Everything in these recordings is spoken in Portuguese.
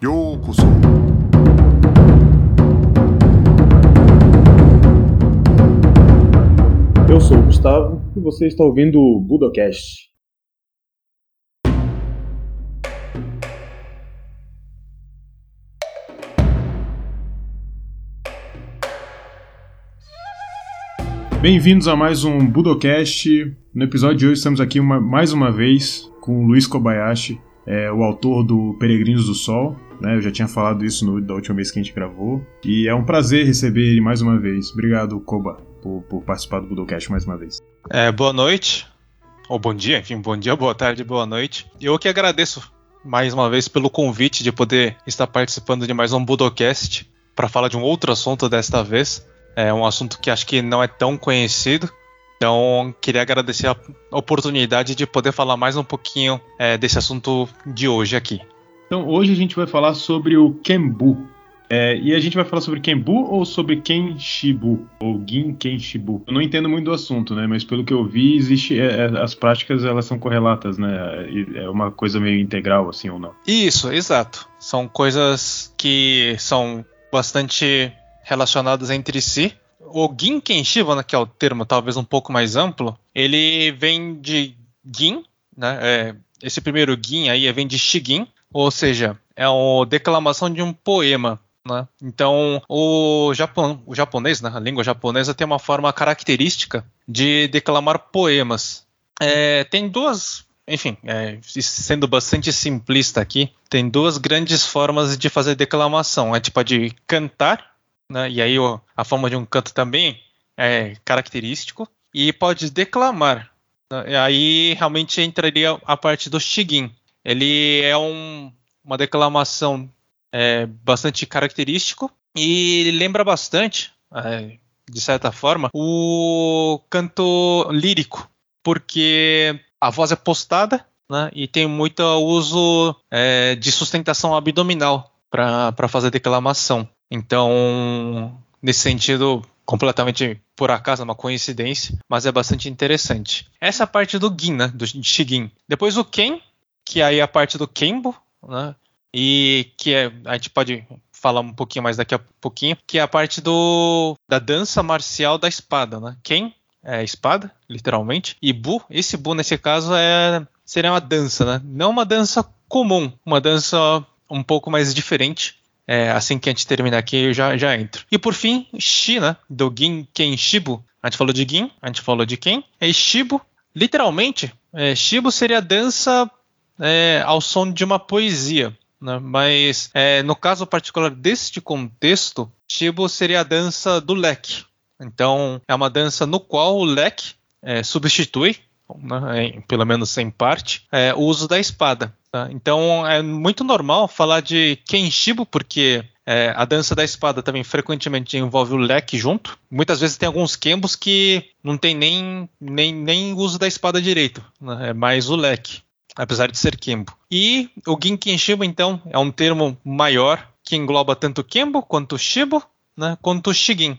ようこそ Eu sou o Gustavo e você está ouvindo o Budocast. Bem-vindos a mais um Budocast. No episódio de hoje estamos aqui uma- mais uma vez com o Luiz Kobayashi, é, o autor do Peregrinos do Sol. né? Eu já tinha falado isso no- da última vez que a gente gravou. E é um prazer receber ele mais uma vez. Obrigado, Koba, por, por participar do Budocast mais uma vez. É, boa noite, ou bom dia, enfim, bom dia, boa tarde, boa noite. Eu que agradeço mais uma vez pelo convite de poder estar participando de mais um Budocast para falar de um outro assunto desta vez. É um assunto que acho que não é tão conhecido. Então, queria agradecer a oportunidade de poder falar mais um pouquinho é, desse assunto de hoje aqui. Então, hoje a gente vai falar sobre o Kenbu. É, e a gente vai falar sobre Kenbu ou sobre Kenshibu? Ou Gin Kenshibu? Eu não entendo muito do assunto, né? Mas pelo que eu vi, existe, é, é, as práticas elas são correlatas, né? É uma coisa meio integral, assim, ou não? Isso, exato. São coisas que são bastante relacionadas entre si. O Gin Kenshiba, né, que é o termo talvez um pouco mais amplo, ele vem de Gin, né? é, esse primeiro Gin aí vem de Shigin, ou seja, é a declamação de um poema. Né? Então, o, Japão, o japonês, né, a língua japonesa, tem uma forma característica de declamar poemas. É, tem duas enfim, é, sendo bastante simplista aqui, tem duas grandes formas de fazer declamação. É tipo a de cantar, né? E aí a forma de um canto também é característico. E pode declamar. né? Aí realmente entraria a parte do Shigin. Ele é um- uma declamação é, bastante característico e lembra bastante, é, de certa forma, o canto lírico, porque a voz é postada né, e tem muito uso é, de sustentação abdominal para fazer declamação. Então, nesse sentido, completamente por acaso, é uma coincidência, mas é bastante interessante. Essa parte do Gin, né, do Shigin. Depois o Ken, que aí é a parte do Kenbo, né, e que é, a gente pode falar um pouquinho mais daqui a pouquinho, que é a parte do da dança marcial da espada, né? Ken é espada, literalmente, e Bu, esse Bu nesse caso é seria uma dança, né? Não uma dança comum, uma dança um pouco mais diferente. É, assim que a gente terminar aqui, eu já, já entro. E por fim, Shi, né? Do Gin Ken Shibu. A gente falou de Gin, a gente falou de Ken. E Shibu, literalmente, é, Shibu seria a dança é, ao som de uma poesia. Né? Mas é, no caso particular deste contexto, Shibu seria a dança do leque. Então é uma dança no qual o leque é, substitui, né, em- pelo menos em parte, é, o uso da espada. tá? Então é muito normal falar de Kenshibo, porque é, a dança da espada também frequentemente envolve o leque junto. Muitas vezes tem alguns kembos que não tem nem, nem, nem uso da espada direito, né? é mais o leque apesar de ser Kembo. E o Ginken Shibo, então, é um termo maior que engloba tanto Kembo quanto Shibo, né, quanto Shigin,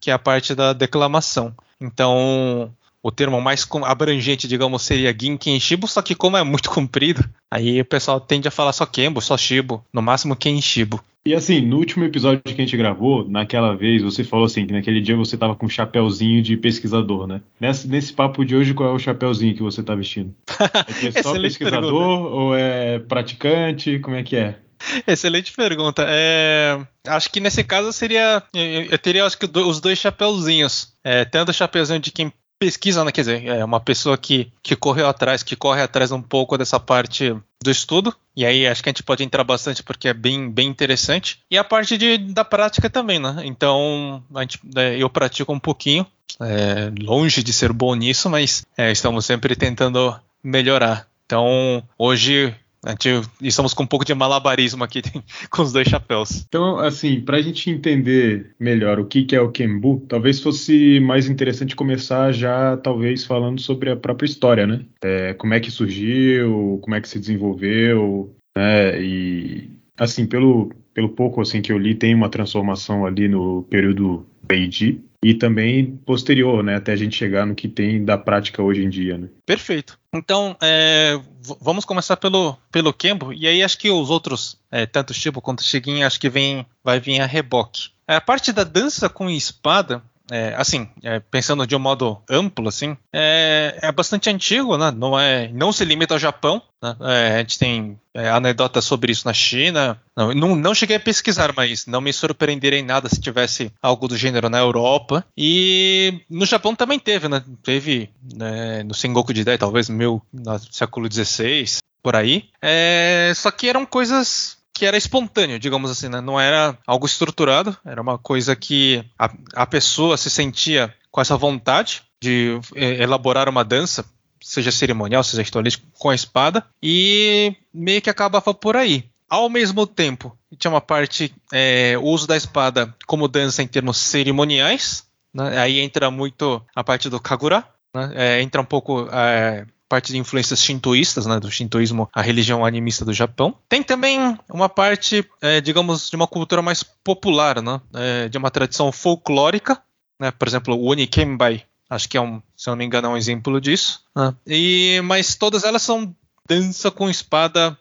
que é a parte da declamação. Então, o termo mais abrangente, digamos, seria Ginken Shibo, só que como é muito comprido, aí o pessoal tende a falar só Kembo, só Shibo, no máximo Kenshibo. E assim, no último episódio que a gente gravou, naquela vez, você falou assim, que naquele dia você tava com um chapéuzinho de pesquisador, né? Nesse, nesse papo de hoje, qual é o chapéuzinho que você tá vestindo? É é só pesquisador pergunta. ou é praticante? Como é que é? Excelente pergunta. É, acho que nesse caso seria. Eu, teria acho que os dois chapeuzinhos. É, tanto o chapeuzinho de quem pesquisa, né? Quer dizer, é uma pessoa que, que correu atrás, que corre atrás um pouco dessa parte do estudo. E aí acho que a gente pode entrar bastante porque é bem, bem interessante. E a parte de, da prática também, né? Então, gente, é, eu pratico um pouquinho. é, longe de ser bom nisso, mas é, estamos sempre tentando melhorar. Então, hoje a gente, estamos com um pouco de malabarismo aqui com os dois chapéus. Então, assim, pra gente entender melhor o que que é o Kenbu, talvez fosse mais interessante começar já, talvez, falando sobre a própria história, né? É, como é que surgiu, como é que se desenvolveu, né? E, assim, pelo, pelo pouco assim, que eu li, tem uma transformação ali no período Meiji, e também posterior, né, até a gente chegar no que tem da prática hoje em dia, né? Perfeito. Então, é, vamos começar pelo, pelo Kembo, e aí acho que os outros, é, tanto Shibo quanto Shigin, acho que vem, vai vir a reboque. A parte da dança com espada, é, assim, é, pensando de um modo amplo, assim, é, é, bastante antigo, né? Não, é, não se limita ao Japão. Né? É, a gente tem é, anedotas sobre isso na China. Não, não, não, cheguei a pesquisar, mas não me surpreenderia em nada se tivesse algo do gênero na Europa. E no Japão também teve, né? Teve né, no Sengoku Jidai, talvez no século XVI, por aí. É, só que eram coisas que era espontâneo, digamos assim, né? Não era algo estruturado, era uma coisa que a, a pessoa se sentia com essa vontade de é, elaborar uma dança, seja cerimonial, seja ritualístico, com a espada, e meio que acabava por aí. Ao mesmo tempo, tinha uma parte, é, o uso da espada como dança em termos cerimoniais, né? aí entra muito a parte do Kagura, né? é, entra um pouco é, parte de influências shintoístas, né, do shintoísmo, a religião animista do Japão. Tem também uma parte, é, digamos, de uma cultura mais popular, né, é, de uma tradição folclórica, né, por exemplo, o Onikenbai, acho que é um, se eu não me engano, é um exemplo disso. Né, e, mas todas elas são dança com espada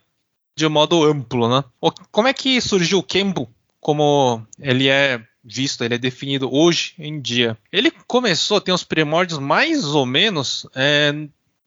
de modo amplo, né? Como é que surgiu o Kembo como ele é visto, ele é definido hoje em dia? Ele começou, tem os primórdios mais ou menos é,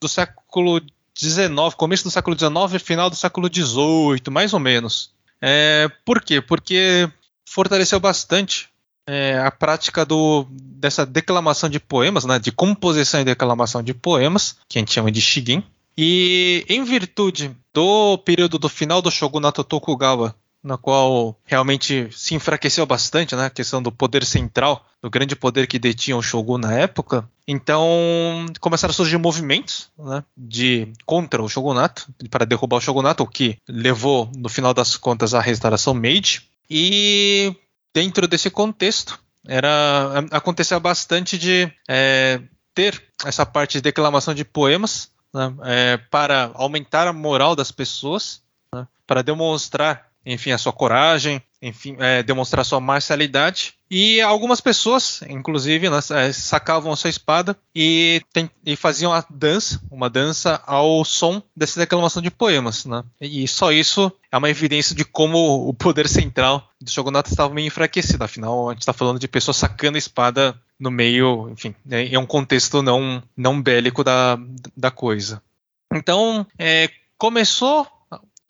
do século XIX, começo do século XIX e final do século XVIII, mais ou menos. É, por quê? Porque fortaleceu bastante é, a prática do, dessa declamação de poemas, né, de composição e declamação de poemas, que a gente chama de Shigin. E em virtude do período do final do shogunato Tokugawa na qual realmente se enfraqueceu bastante, né? A questão do poder central, do grande poder que detinha o Shogun na época. Então começaram a surgir movimentos né, de contra o shogunato, para derrubar o shogunato, o que levou, no final das contas, à restauração Meiji. E dentro desse contexto, era acontecia bastante de é, ter essa parte de declamação de poemas né, é, para aumentar a moral das pessoas, né, para demonstrar enfim, a sua coragem, enfim, é, demonstrar sua marcialidade. E algumas pessoas, inclusive, né, é, sacavam a sua espada e, tem, e, faziam a dança, uma dança ao som dessa declamação de poemas. Né? E só isso é uma evidência de como o poder central do shogunato estava meio enfraquecido. Afinal, a gente está falando de pessoas sacando a espada no meio, enfim, né, em um contexto não, não bélico da, da coisa. Então, é, começou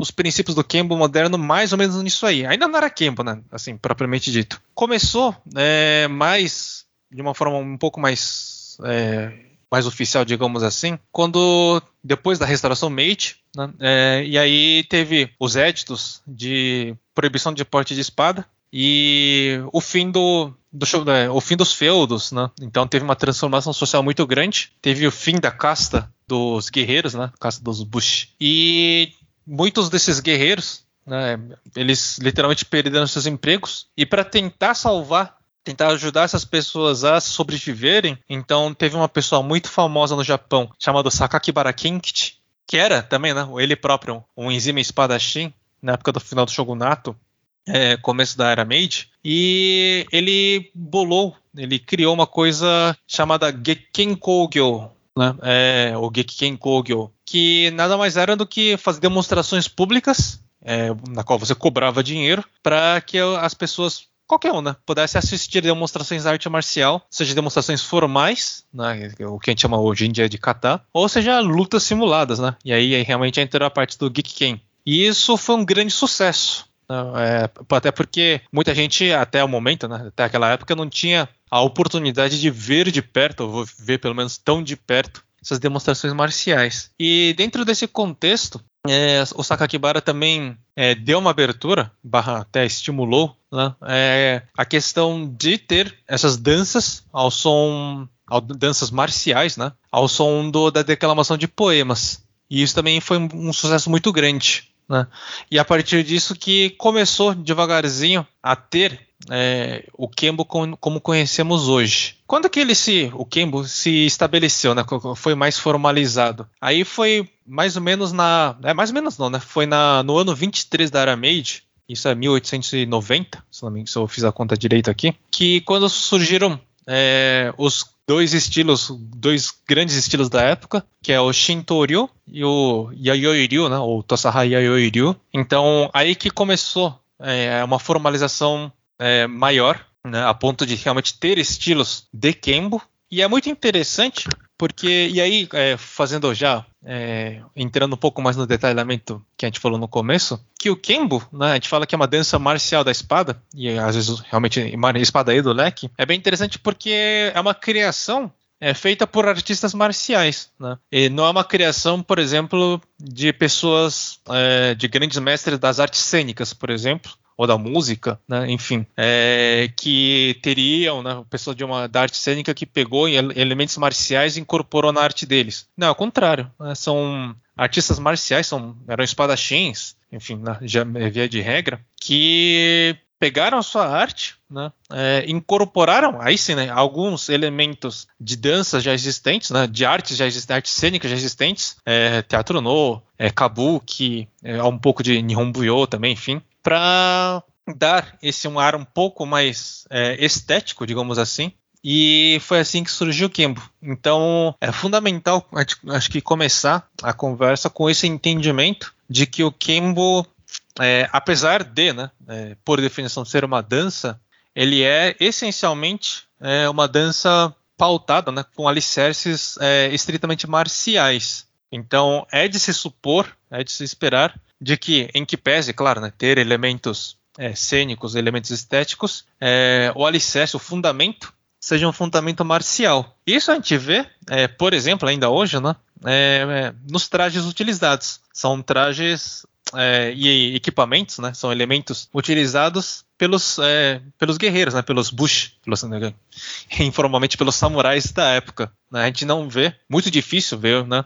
os princípios do Kembo moderno mais ou menos nisso aí. Ainda não era Kembo, né? Assim, propriamente dito. Começou é, mais de uma forma um pouco mais é, mais oficial, digamos assim, quando depois da restauração Meiji, né, é, e aí teve os éditos de proibição de porte de espada e o fim do, do é, o fim dos feudos, né? Então teve uma transformação social muito grande. Teve o fim da casta dos guerreiros, né? Casta dos Bush. E muitos desses guerreiros, né, eles literalmente perderam seus empregos e para tentar salvar, tentar ajudar essas pessoas a sobreviverem, então teve uma pessoa muito famosa no Japão chamada Sakakibara Kinkichi, que era também, né, ele próprio um enzima espadachim na época do final do shogunato, é, começo da era Meiji, e ele bolou, ele criou uma coisa chamada Gekken Kogyo, né? É, o Gekiken Kogyo, que nada mais era do que fazer demonstrações públicas, é, na qual você cobrava dinheiro, para que as pessoas qualquer um, né, pudesse assistir demonstrações de arte marcial, seja demonstrações formais, né, o que a gente chama hoje em dia de kata, ou seja lutas simuladas, né, e aí, aí realmente entrou a parte do Gekiken. E isso foi um grande sucesso. Né, é, até porque muita gente, até o momento, né, até aquela época, não tinha a oportunidade de ver de perto, ou ver pelo menos tão de perto, essas demonstrações marciais. E dentro desse contexto, é, o Sakakibara também é, deu uma abertura, barra até estimulou, né, é, a questão de ter essas danças ao som, ao, danças marciais, né, ao som do, da declamação de poemas. E isso também foi um sucesso muito grande. Né? E a partir disso que começou devagarzinho a ter é, o Kembo como, conhecemos hoje. Quando que ele se, o Kembo se estabeleceu, né? Foi mais formalizado. Aí foi mais ou menos na, é mais ou menos não, né? Foi na, no ano 23 da Era Meiji. Isso é 1890, se, não me, se eu fiz a conta direito aqui. Que quando surgiram é, os dois estilos, dois grandes estilos da época, que é o Shintoryu e o Yayoi-ryu, né, ou Tosaha Yayoi-ryu. Então, aí que começou é, uma formalização é, maior, né, a ponto de realmente ter estilos de Kembo. E é muito interessante porque, e aí, é, fazendo já, é, entrando um pouco mais no detalhamento que a gente falou no começo, que o Kembo, né, a gente fala que é uma dança marcial da espada, e às vezes realmente espada aí do leque, é bem interessante porque é uma criação é feita por artistas marciais, né? E não é uma criação, por exemplo, de pessoas, é, de grandes mestres das artes cênicas, por exemplo, ou da música, né? enfim, é, que teriam, né, pessoa de uma da arte cênica que pegou elementos marciais e incorporou na arte deles. Não, ao contrário, né, são artistas marciais, são eram espadachins, enfim, né, já é via de regra, que pegaram a sua arte, né, é, incorporaram, aí sim, né, alguns elementos de dança já existentes, né, de artes já existentes, artes cênicas já existentes, é, teatro no, é, kabuki, é, um pouco de nihonbuyo também, enfim, para dar esse um ar um pouco mais é, estético, digamos assim. E foi assim que surgiu o Kembo. Então é fundamental, acho que começar a conversa com esse entendimento de que o Kembo, é, apesar de, né, é, por definição, ser uma dança, ele é essencialmente é, uma dança pautada né, com alicerces é, estritamente marciais. Então é de se supor, é de se esperar de que, em que pese, claro, né, ter elementos é, cênicos, elementos estéticos, é, o alicerce, o fundamento, seja um fundamento marcial. Isso a gente vê, é, por exemplo, ainda hoje, né, é, é, nos trajes utilizados. São trajes é, e equipamentos, né, são elementos utilizados pelos, pelos guerreiros, né, pelos bush, pelos, né, informalmente pelos samurais da época. Né, a gente não vê, muito difícil ver, né,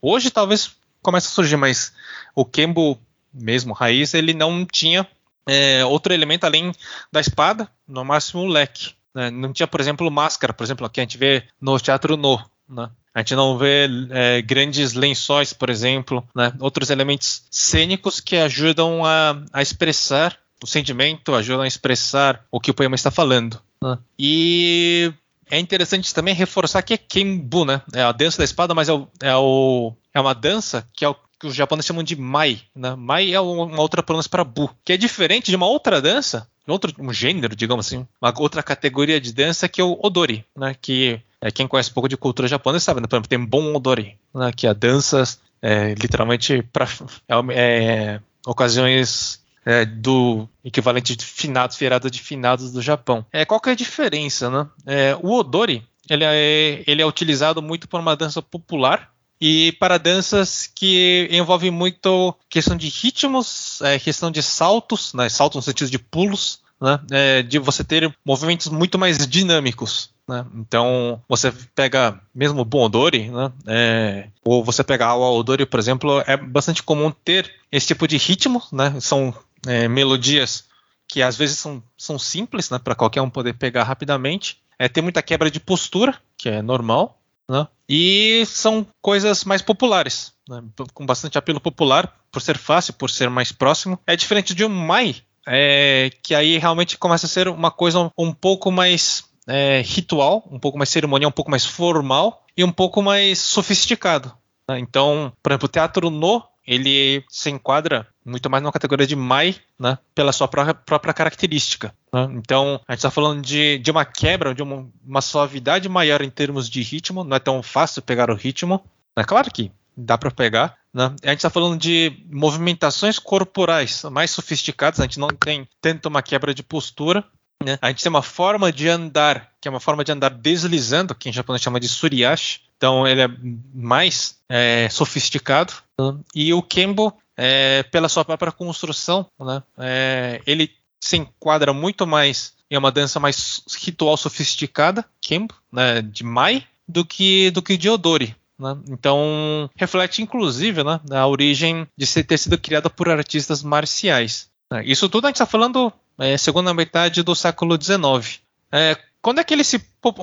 hoje talvez começa a surgir, mas o Kembo mesmo, raiz, ele não tinha é, outro elemento além da espada, no máximo o leque. Né? Não tinha, por exemplo, máscara, por exemplo, que a gente vê no teatro no. Né? A gente não vê é, grandes lençóis, por exemplo, né? outros elementos cênicos que ajudam a, a, expressar o sentimento, ajudam a expressar o que o poema está falando. Né? E é interessante também reforçar que é Kembu, né? É a dança da espada, mas é, o, é, o, é uma dança que é o que os japoneses chamam de mai. Né? Mai é uma outra pronúncia para bu, que é diferente de uma outra dança, outro um gênero, digamos assim, uma outra categoria de dança que é o odori, né? Que é, quem conhece um pouco de cultura japonesa sabe, né? Por exemplo, tem bon odori, né? que é dança é, literalmente para é, é, ocasiões é, do equivalente de finados, feriado de finados do Japão. É, qual que é a diferença, né? É, o odori ele é, ele é utilizado muito por uma dança popular e para danças que envolvem muito questão de ritmos, é, questão de saltos, né, saltos no sentido de pulos, né, é, de você ter movimentos muito mais dinâmicos. Né? Então, você pega mesmo o Odori, né? É, ou você pega o Odori, por exemplo, é bastante comum ter esse tipo de ritmo, né? São é, melodias que às vezes são, são simples, né? Para qualquer um poder pegar rapidamente. É, tem muita quebra de postura, que é normal, né? E são coisas mais populares, né? com bastante apelo popular, por ser fácil, por ser mais próximo. É diferente de um Mai, é, que aí realmente começa a ser uma coisa um pouco mais é, ritual, um pouco mais cerimonial, um pouco mais formal e um pouco mais sofisticado. Né? Então, por exemplo, o teatro no ele se enquadra muito mais numa categoria de Mai, né, pela sua própria, característica. Né? Então, a gente está falando de, de uma quebra, de uma, uma, suavidade maior em termos de ritmo, não é tão fácil pegar o ritmo. É claro que dá para pegar. Né? A gente está falando de movimentações corporais mais sofisticadas, a gente não tem tanto uma quebra de postura. Né? A gente tem uma forma de andar, que é uma forma de andar deslizando, que em japonês chama de suriashi, então ele é mais é, sofisticado. Né? E o Kembo, é, pela sua própria construção, né, é, ele se enquadra muito mais em uma dança mais ritual sofisticada, Kembo, né, de Mai, do que, do que de Odori. Né? Então, reflete inclusive né, a origem de ter sido criada por artistas marciais. Né? Isso tudo a gente está falando é, segunda metade do século XIX. É, quando é que ele se,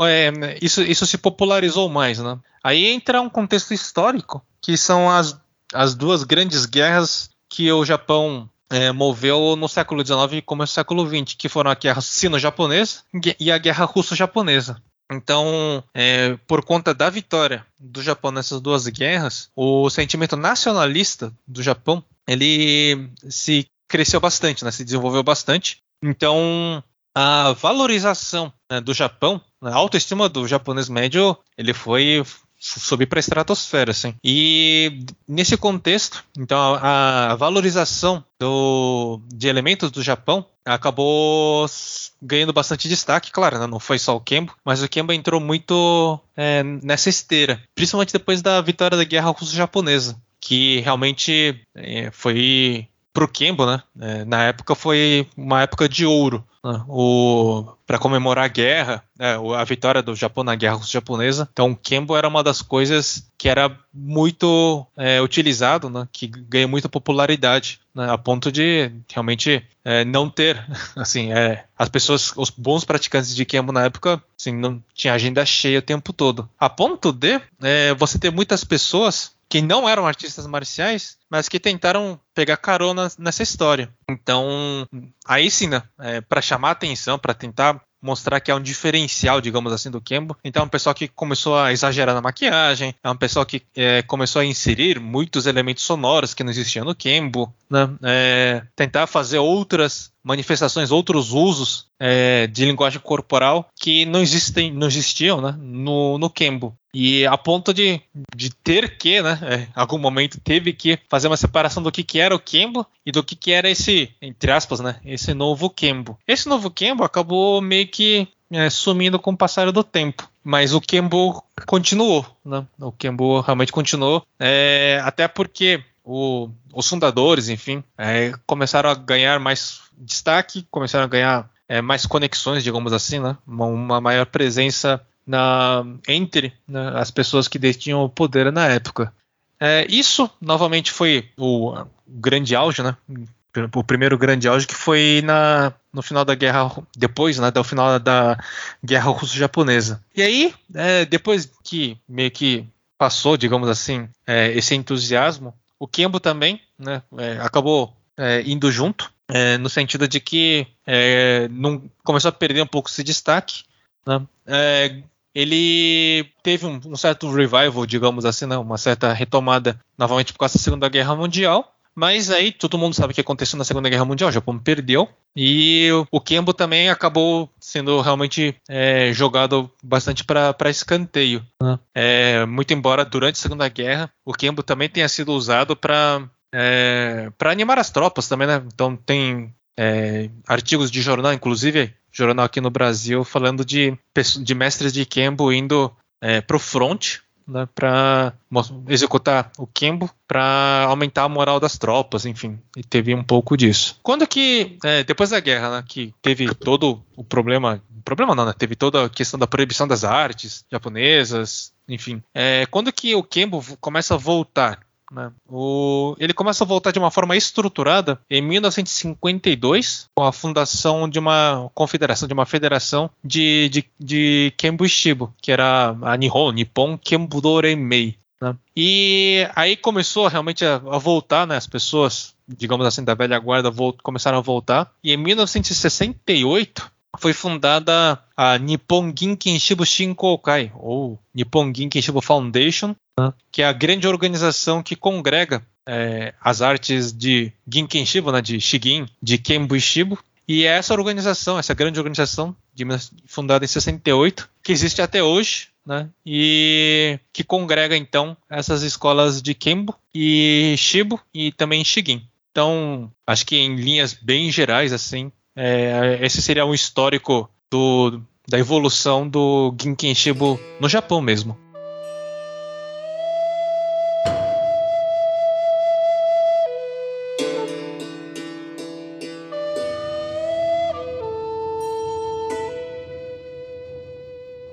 é, isso, isso se popularizou mais, né? Aí entra um contexto histórico, que são as, as duas grandes guerras que o Japão é, moveu no século XIX e começo do século XX, que foram a guerra sino-japonesa e a guerra russo-japonesa. Então, é, por conta da vitória do Japão nessas duas guerras, o sentimento nacionalista do Japão ele se cresceu bastante, né, se desenvolveu bastante. Então, a valorização né, do Japão, a autoestima do japonês médio, ele foi subir para a estratosfera, assim. E nesse contexto, então a, a valorização do, de elementos do Japão acabou ganhando bastante destaque, claro, né? não foi só o Kembo, mas o Kembo entrou muito é, nessa esteira, principalmente depois da vitória da Guerra Russo-Japonesa, que realmente é, foi pro Kembo, né? É, na época foi uma época de ouro. Né? para comemorar a guerra, né? a vitória do Japão na guerra japonesa. Então, o Kembo era uma das coisas que era muito é, utilizado, né? que ganha muita popularidade, né? a ponto de realmente é, não ter, assim, é, as pessoas, os bons praticantes de Kembo na época, assim, não tinha agenda cheia o tempo todo. A ponto de é, você ter muitas pessoas que não eram artistas marciais, mas que tentaram pegar carona nessa história. Então, aí sim, né, é, para chamar atenção, para tentar mostrar que é um diferencial, digamos assim, do Kembo. Então, é um pessoal que começou a exagerar na maquiagem, é um pessoal que é, começou a inserir muitos elementos sonoros que não existiam no Kembo, né? É, tentar fazer outras manifestações, outros usos é, de linguagem corporal que não existem, não existiam, né, no, no Kembo. E a ponto de, de ter que, né, é, algum momento teve que fazer uma separação do que, que era o Kembo e do que, que era esse, entre aspas, né, esse novo Kembo. Esse novo Kembo acabou meio que é, sumindo com o passar do tempo. Mas o Kembo continuou, né? O Kembo realmente continuou, é, até porque o, os fundadores, enfim, é, começaram a ganhar mais destaque, começaram a ganhar é, mais conexões, digamos assim, né? uma, uma maior presença na, entre né, as pessoas que detinham o poder na época. É, isso, novamente, foi o, grande auge, né? o primeiro grande auge que foi na, no final da guerra, depois né, do final da guerra russo-japonesa. E aí, é, depois que meio que passou, digamos assim, é, esse entusiasmo, o Kembo também né, é, acabou é, indo junto, é, no sentido de que é, não, começou a perder um pouco esse destaque. Né? ele teve um, um, certo revival, digamos assim, né? uma certa retomada novamente por causa da Segunda Guerra Mundial. Mas aí todo mundo sabe o que aconteceu na Segunda Guerra Mundial. O Japão perdeu e o Kembo também acabou sendo realmente é, jogado bastante para escanteio. Né? É, muito embora durante a Segunda Guerra o Kembo também tenha sido usado para é, para animar as tropas também, né? Então tem é, artigos de jornal, inclusive jornal aqui no Brasil, falando de, de mestres de Kembo indo é, para o front né, para executar o Kembo para aumentar a moral das tropas, enfim, e teve um pouco disso. Quando que, é, depois da guerra, né, que teve todo o problema, problema não, né, teve toda a questão da proibição das artes japonesas, enfim, é, quando que o Kembo começa a voltar né? O, ele começa a voltar de uma forma estruturada em 1952, com a fundação de uma confederação, de uma federação de, de, de que era a Nihon, Nippon Kembudo Renmei. Né? E aí começou realmente a, a voltar, né, as pessoas, digamos assim, da velha guarda começaram a voltar. E em 1968 foi fundada a Nippon Ginken Shibu Shinkokai, ou Nippon Ginken Shibu Foundation, né, que é a grande organização que congrega é, as artes de Ginken Shibu, né, de Shigin, de Kenbu Shibu, e é essa organização, essa grande organização, de, fundada em 68, que existe até hoje, né? E que congrega então essas escolas de Kenbo e Shibu e também Shigin. Então, acho que em linhas bem gerais, assim, é, esse seria um histórico do, da evolução do Ginken Shibu no Japão mesmo.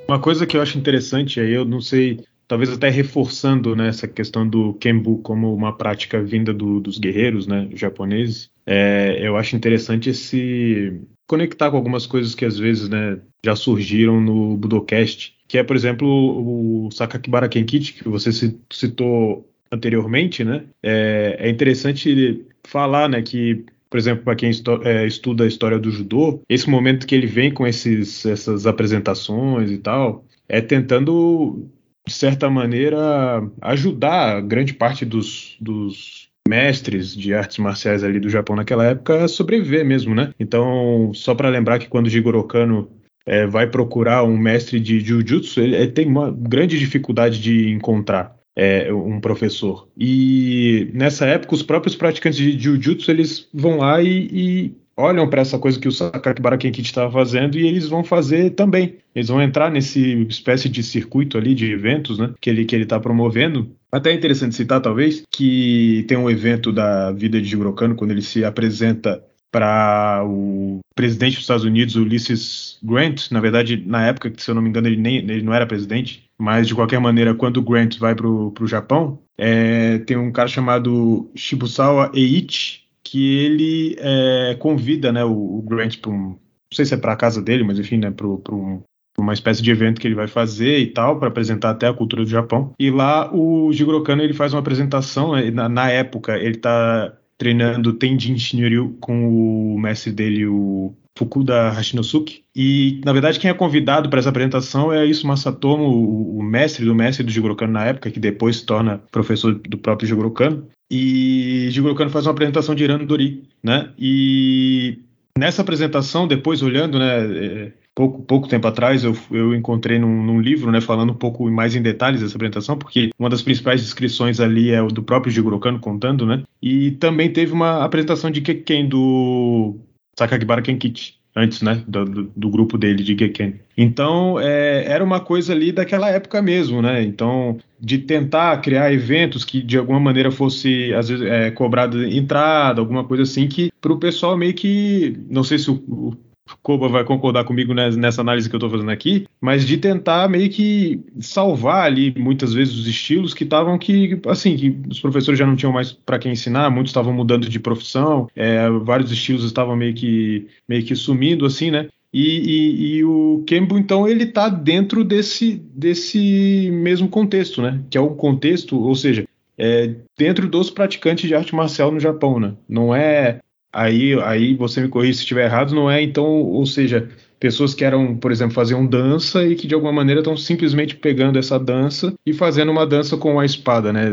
Uma coisa que eu acho interessante aí, eu não sei, talvez até reforçando né, essa questão do Kenbu como uma prática vinda do, dos guerreiros né, japoneses, é, eu acho interessante se conectar com algumas coisas que às vezes né, já surgiram no Budocast, que é, por exemplo, o Sakakibara Kenkichi, que você citou anteriormente, né? É, é interessante falar né, que por exemplo, para quem é, estuda a história do judô, esse momento que ele vem com esses, essas apresentações e tal, é tentando, de certa maneira, ajudar grande parte dos, dos mestres de artes marciais ali do Japão naquela época a sobreviver mesmo, né? Então, só para lembrar que quando Jigoro Kano é, vai procurar um mestre de jiu-jitsu, ele, ele, tem uma grande dificuldade de encontrar é, um professor. E nessa época, os próprios praticantes de jiu-jitsu eles vão lá e, e olham para essa coisa que o Sakakibara Kenkichi estava fazendo e eles vão fazer também. Eles vão entrar nesse espécie de circuito ali de eventos, né, que ele que ele está promovendo. Até é interessante citar talvez que tem um evento da vida de Jigoro quando ele se apresenta para o presidente dos Estados Unidos, Ulysses Grant. Na verdade, na época, se eu não me engano, ele, nem, ele não era presidente, mas de qualquer maneira, quando o Grant vai para o Japão, é, tem um cara chamado Shibusawa Eiichi, que ele é, convida né, o, o Grant para um. Não sei se é para a casa dele, mas enfim, né, para um, uma espécie de evento que ele vai fazer e tal, para apresentar até a cultura do Japão. E lá o Jigoro Kano ele faz uma apresentação, né, na, na época ele está treinando Tenjin Shinryu com o mestre dele, o Fukuda Hashinosuke. E, na verdade, quem é convidado para essa apresentação é isso Masatomo, o, o, mestre do mestre do Jigoro Kano na época, que depois se torna professor do próprio Jigoro Kano. E Jigoro Kano faz uma apresentação de Irano Dori, né? E nessa apresentação, depois olhando, né, é, pouco, pouco tempo atrás eu, eu encontrei num, num, livro, né, falando um pouco mais em detalhes dessa apresentação, porque uma das principais descrições ali é o do próprio Jigoro Kano contando, né, e também teve uma apresentação de Kekken do Sakakibara Kenkichi, antes, né, do, do, grupo dele de Geken. Então, é, era uma coisa ali daquela época mesmo, né? Então, de tentar criar eventos que de alguma maneira fosse, às vezes, é, cobrada entrada, alguma coisa assim, que para o pessoal meio que, não sei se o, Koba vai concordar comigo nessa análise que eu estou fazendo aqui, mas de tentar meio que salvar ali muitas vezes os estilos que estavam que assim que os professores já não tinham mais para quem ensinar, muitos estavam mudando de profissão, é, vários estilos estavam meio que meio que sumindo assim, né? E, e, e, o Kembo, então, ele está dentro desse, desse mesmo contexto, né? Que é um contexto, ou seja, é dentro dos praticantes de arte marcial no Japão, né? Não é aí, aí você me corrija se estiver errado, não é então, ou seja, pessoas que eram, por exemplo, faziam dança e que de alguma maneira estão simplesmente pegando essa dança e fazendo uma dança com a espada, né?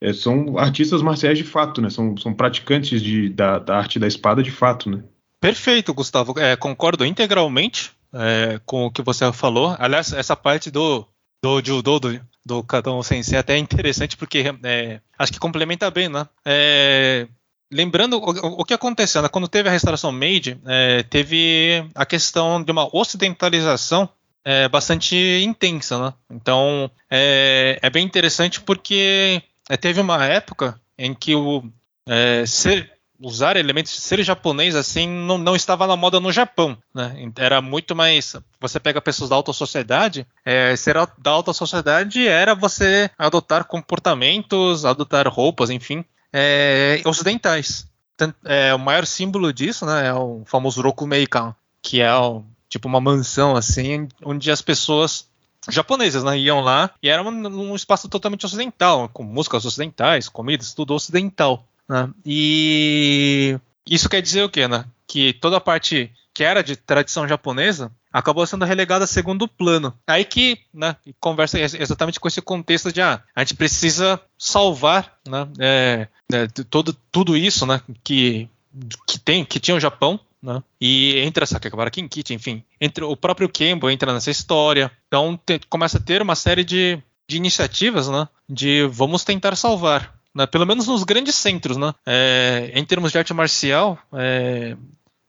É, é, são artistas marciais de fato, né? São, são praticantes de, da, da arte da espada de fato, né? Perfeito, Gustavo. É, concordo integralmente é, com o que você falou. Aliás, essa parte do do judô do, do Kadon Sensei até é interessante porque é, acho que complementa bem, né? É, lembrando o, o, que aconteceu, né? quando teve a restauração Meiji, é, teve a questão de uma ocidentalização é, bastante intensa, né? Então é, é bem interessante porque é, teve uma época em que o é, ser, usar elementos de ser japonês assim não, não, estava na moda no Japão, né? Era muito mais. Você pega pessoas da alta sociedade, é, ser da alta sociedade era você adotar comportamentos, adotar roupas, enfim, é, ocidentais. É, o maior símbolo disso né, é o famoso Rokumeikan, que é o, tipo uma mansão assim, onde as pessoas japonesas né, iam lá e era um, espaço totalmente ocidental, com músicas ocidentais, comidas, tudo ocidental. Né? E isso quer dizer o quê? Né? Que toda a parte que era de tradição japonesa acabou sendo relegada a segundo plano. Aí que né, conversa exatamente com esse contexto de ah, a gente precisa salvar né, é, é, todo, tudo isso né, que, que, tem, que tinha o Japão. Né, e entra Sakakibara Kinkichi, enfim, entre o próprio Kembo entra nessa história. Então te, começa a ter uma série de, de iniciativas né, de vamos tentar salvar. Né, pelo menos nos grandes centros, né? É, em termos de arte marcial, é,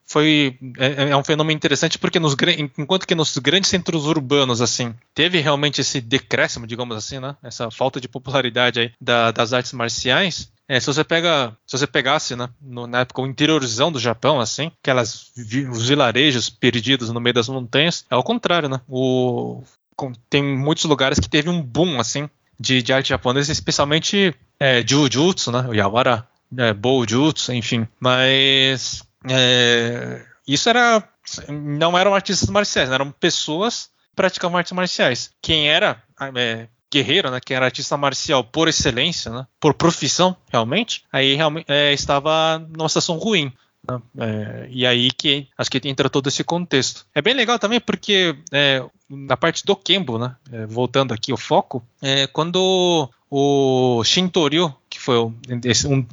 foi é, é, um fenômeno interessante porque nos, enquanto que nos grandes centros urbanos assim teve realmente esse decréscimo digamos assim né essa falta de popularidade aí da, das artes marciais é, se você pega se você pegasse né, no, na época o interiorzão do Japão assim aquelas os vilarejos perdidos no meio das montanhas é ao contrário né o tem muitos lugares que teve um boom assim de, de arte japonesa especialmente é, Jujutsu né o Yawara é, Boujutsu enfim mas é, isso era. Não eram artistas marciais, eram pessoas que praticavam artes marciais. Quem era é, guerreiro, né, quem era artista marcial por excelência, né, por profissão, realmente, aí realmente é, estava numa situação ruim. Né? É, e aí que acho que entra todo esse contexto. É bem legal também porque é, na parte do Kembo, né, é, voltando aqui o foco, é, quando o Shintoryu, foi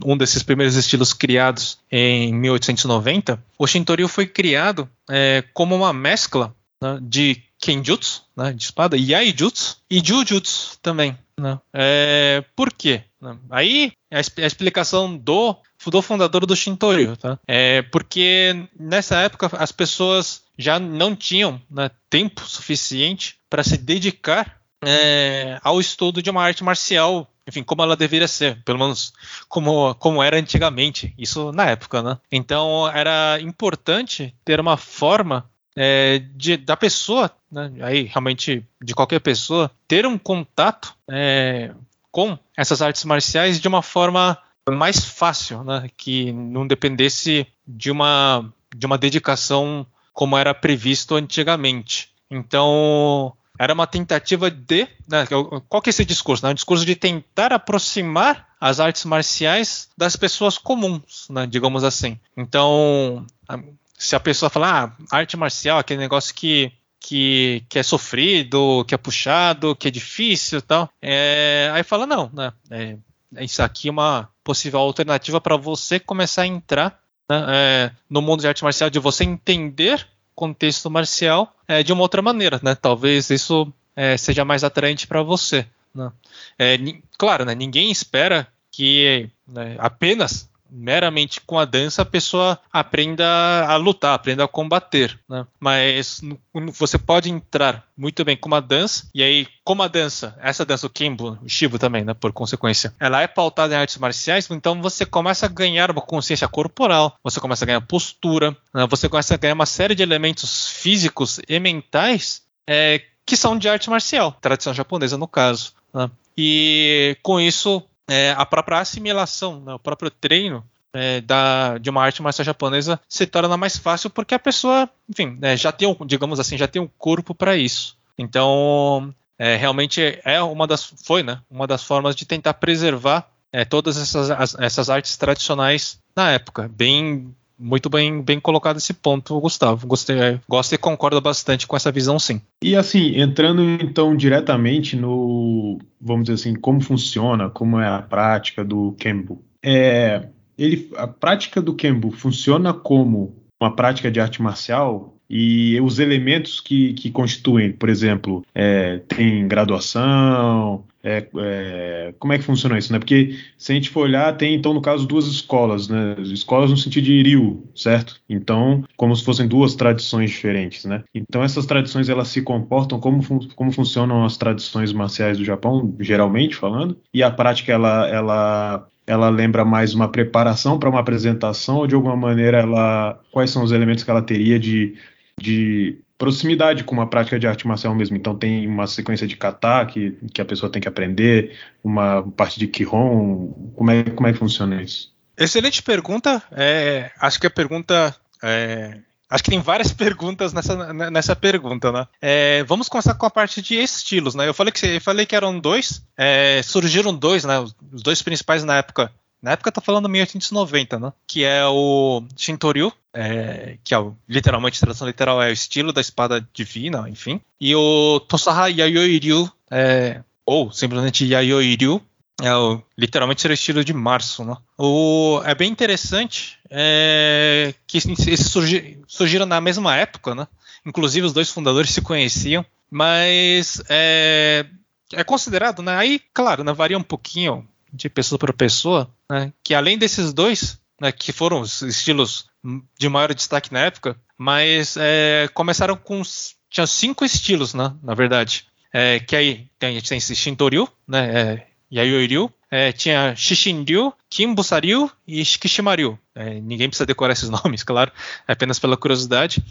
um, desses primeiros estilos criados em 1890, o Shintoryu foi criado é, como uma mescla né, de Kenjutsu, né, de espada, Yaijutsu e Jujutsu também. Né. É, por quê? Aí a, a explicação do do fundador do Shintoryu, tá? É porque nessa época as pessoas já não tinham né, tempo suficiente para se dedicar é, ao estudo de uma arte marcial, enfim, como ela deveria ser, pelo menos como, como era antigamente, isso na época, né? Então era importante ter uma forma é, de, da pessoa, né, aí realmente de qualquer pessoa, ter um contato é, com essas artes marciais de uma forma mais fácil, né? Que não dependesse de uma, de uma dedicação como era previsto antigamente. Então, era uma tentativa de. Né, qual que é esse discurso? Né? Um discurso de tentar aproximar as artes marciais das pessoas comuns, né, digamos assim. Então, se a pessoa falar, ah, arte marcial, aquele negócio que, que, que é sofrido, que é puxado, que é difícil e tal, é, aí fala, não, né, é, isso aqui é uma possível alternativa para você começar a entrar né, é, no mundo de arte marcial, de você entender contexto marcial é, de uma outra maneira, né? Talvez isso é, seja mais atraente para você. Né? É, claro, né, ninguém espera que né, apenas meramente com a dança a pessoa aprenda a lutar, aprenda a combater, né? Mas você pode entrar muito bem com uma dança e aí como a dança, essa dança o Kimbo, o Shibo também, né, por consequência, ela é pautada em artes marciais, então você começa a ganhar uma consciência corporal, você começa a ganhar postura, né? você começa a ganhar uma série de elementos físicos e mentais é, que são de arte marcial, tradição japonesa no caso. Né? E com isso é, a própria assimilação, né, o próprio treino é, da, de uma arte marcial japonesa se torna mais fácil porque a pessoa, enfim, é, já tem, digamos assim, já tem um corpo para isso. Então, é, realmente é uma das, foi, né, uma das formas de tentar preservar é, todas essas, as, essas artes tradicionais na época. Bem, muito bem, bem colocado esse ponto, Gustavo. Gostei, é, gosto e concordo bastante com essa visão, sim. E assim, entrando então diretamente no, vamos dizer assim, como funciona, como é a prática do Kembo. É, ele, a prática do Kembo funciona como uma prática de arte marcial e os elementos que, que constituem, por exemplo, é, tem graduação, é, é, como é que funciona isso, né? Porque se a gente for olhar, tem então no caso duas escolas, né? Escolas no sentido de Ryu, certo? Então, como se fossem duas tradições diferentes, né? Então essas tradições elas se comportam como, fun como funcionam as tradições marciais do Japão, geralmente falando, e a prática ela, ela ela lembra mais uma preparação para uma apresentação ou de alguma maneira ela quais são os elementos que ela teria de, de proximidade com uma prática de arte marcial mesmo. Então tem uma sequência de kata que, que a pessoa tem que aprender, uma parte de kihon, como é, como é que funciona isso? Excelente pergunta. É, acho que a pergunta é, Acho que tem várias perguntas nessa, nessa pergunta, né? É, vamos começar com a parte de estilos, né? Eu falei que, eu falei que eram dois, é, surgiram dois, né? Os dois principais na época. Na época tá falando 1890, né? Que é o Shintoryu, é, que é o, literalmente, tradução literal é o estilo da espada divina, enfim. E o Tosaha Yayoi é, ou simplesmente Yayoi é o, literalmente seria o estilo de março, né? O, é bem interessante é, que esses surgi, surgiram na mesma época, né? Inclusive os dois fundadores se conheciam, mas é, é considerado, né? Aí, claro, né, varia um pouquinho de pessoa para pessoa, né? Que além desses dois, né, que foram os estilos de maior destaque na época, mas é, começaram com tinha cinco estilos, né? Na verdade, é, que aí tem, a gente tem esse Shintoryu, né? É, Yayoi-ryu, é, tinha Shishin-ryu, Kimbusaryu e Shikishimaryu. É, ninguém precisa decorar esses nomes, claro, é apenas pela curiosidade.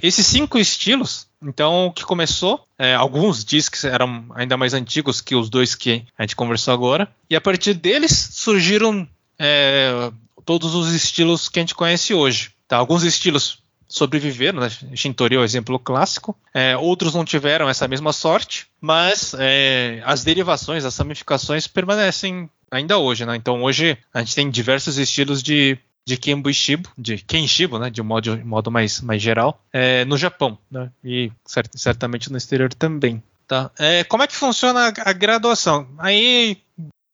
Esses cinco estilos, então, que começou, é, alguns dizem que eram ainda mais antigos que os dois que a gente conversou agora, e a partir deles surgiram é, todos os estilos que a gente conhece hoje. Tá? Alguns estilos sobreviveram, né? Shintori é o exemplo clássico. É, outros não tiveram essa mesma sorte, mas é, as derivações, as ramificações permanecem ainda hoje, né? Então hoje a gente tem diversos estilos de de Shibo, de Kenshibo, né, de um modo, modo mais, mais geral, é, no Japão, né, e cert, certamente no exterior também. Tá? É, como é que funciona a, a graduação? Aí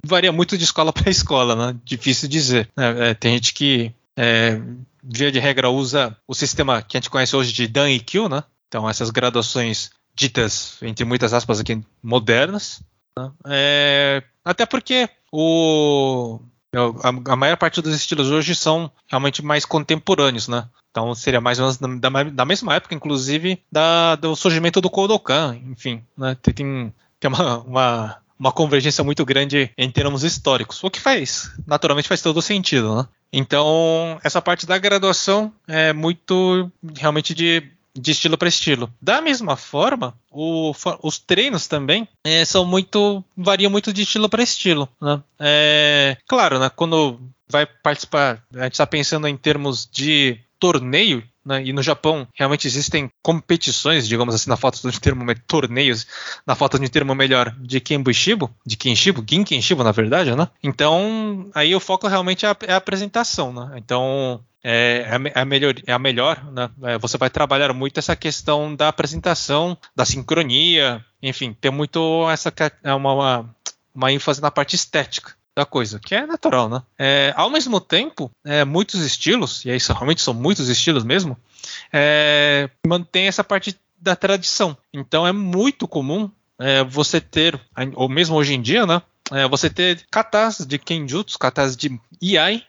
varia muito de escola para escola, né? Difícil dizer. É, é, tem gente que, é, via de regra, usa o sistema que a gente conhece hoje de Dan e Q, né? Então, essas graduações ditas, entre muitas aspas aqui, modernas. Né? É, até porque o, a, a, maior parte dos estilos hoje são realmente mais contemporâneos, né? Então seria mais ou menos da, da mesma época, inclusive, da, do surgimento do Kodokan, enfim, né? Tem, tem uma, uma, uma, convergência muito grande em termos históricos, o que faz, naturalmente faz todo sentido, né? Então, essa parte da graduação é muito realmente de de estilo para estilo. Da mesma forma, o, os treinos também é, são muito variam muito de estilo para estilo. Né? É, claro, né, quando vai participar, a gente está pensando em termos de torneio, né, e no Japão realmente existem competições, digamos assim, na falta de um termo torneios, na falta de um termo melhor, de Kenbu Shibu, de Kenshibo, Gin Kenshibo, na verdade, né? Então, aí o foco realmente é a, é a apresentação, né? Então, é, é, a melhor, é a melhor né? É, você vai trabalhar muito essa questão da apresentação, da sincronia, enfim, tem muito essa é uma, uma, uma ênfase na parte estética da coisa, que é natural, né? É, ao mesmo tempo, é, muitos estilos, e aí realmente são muitos estilos mesmo, é, mantém essa parte da tradição. Então é muito comum é, você ter, ou mesmo hoje em dia, né? É, você ter katas de Kenjutsu, katas de Iai,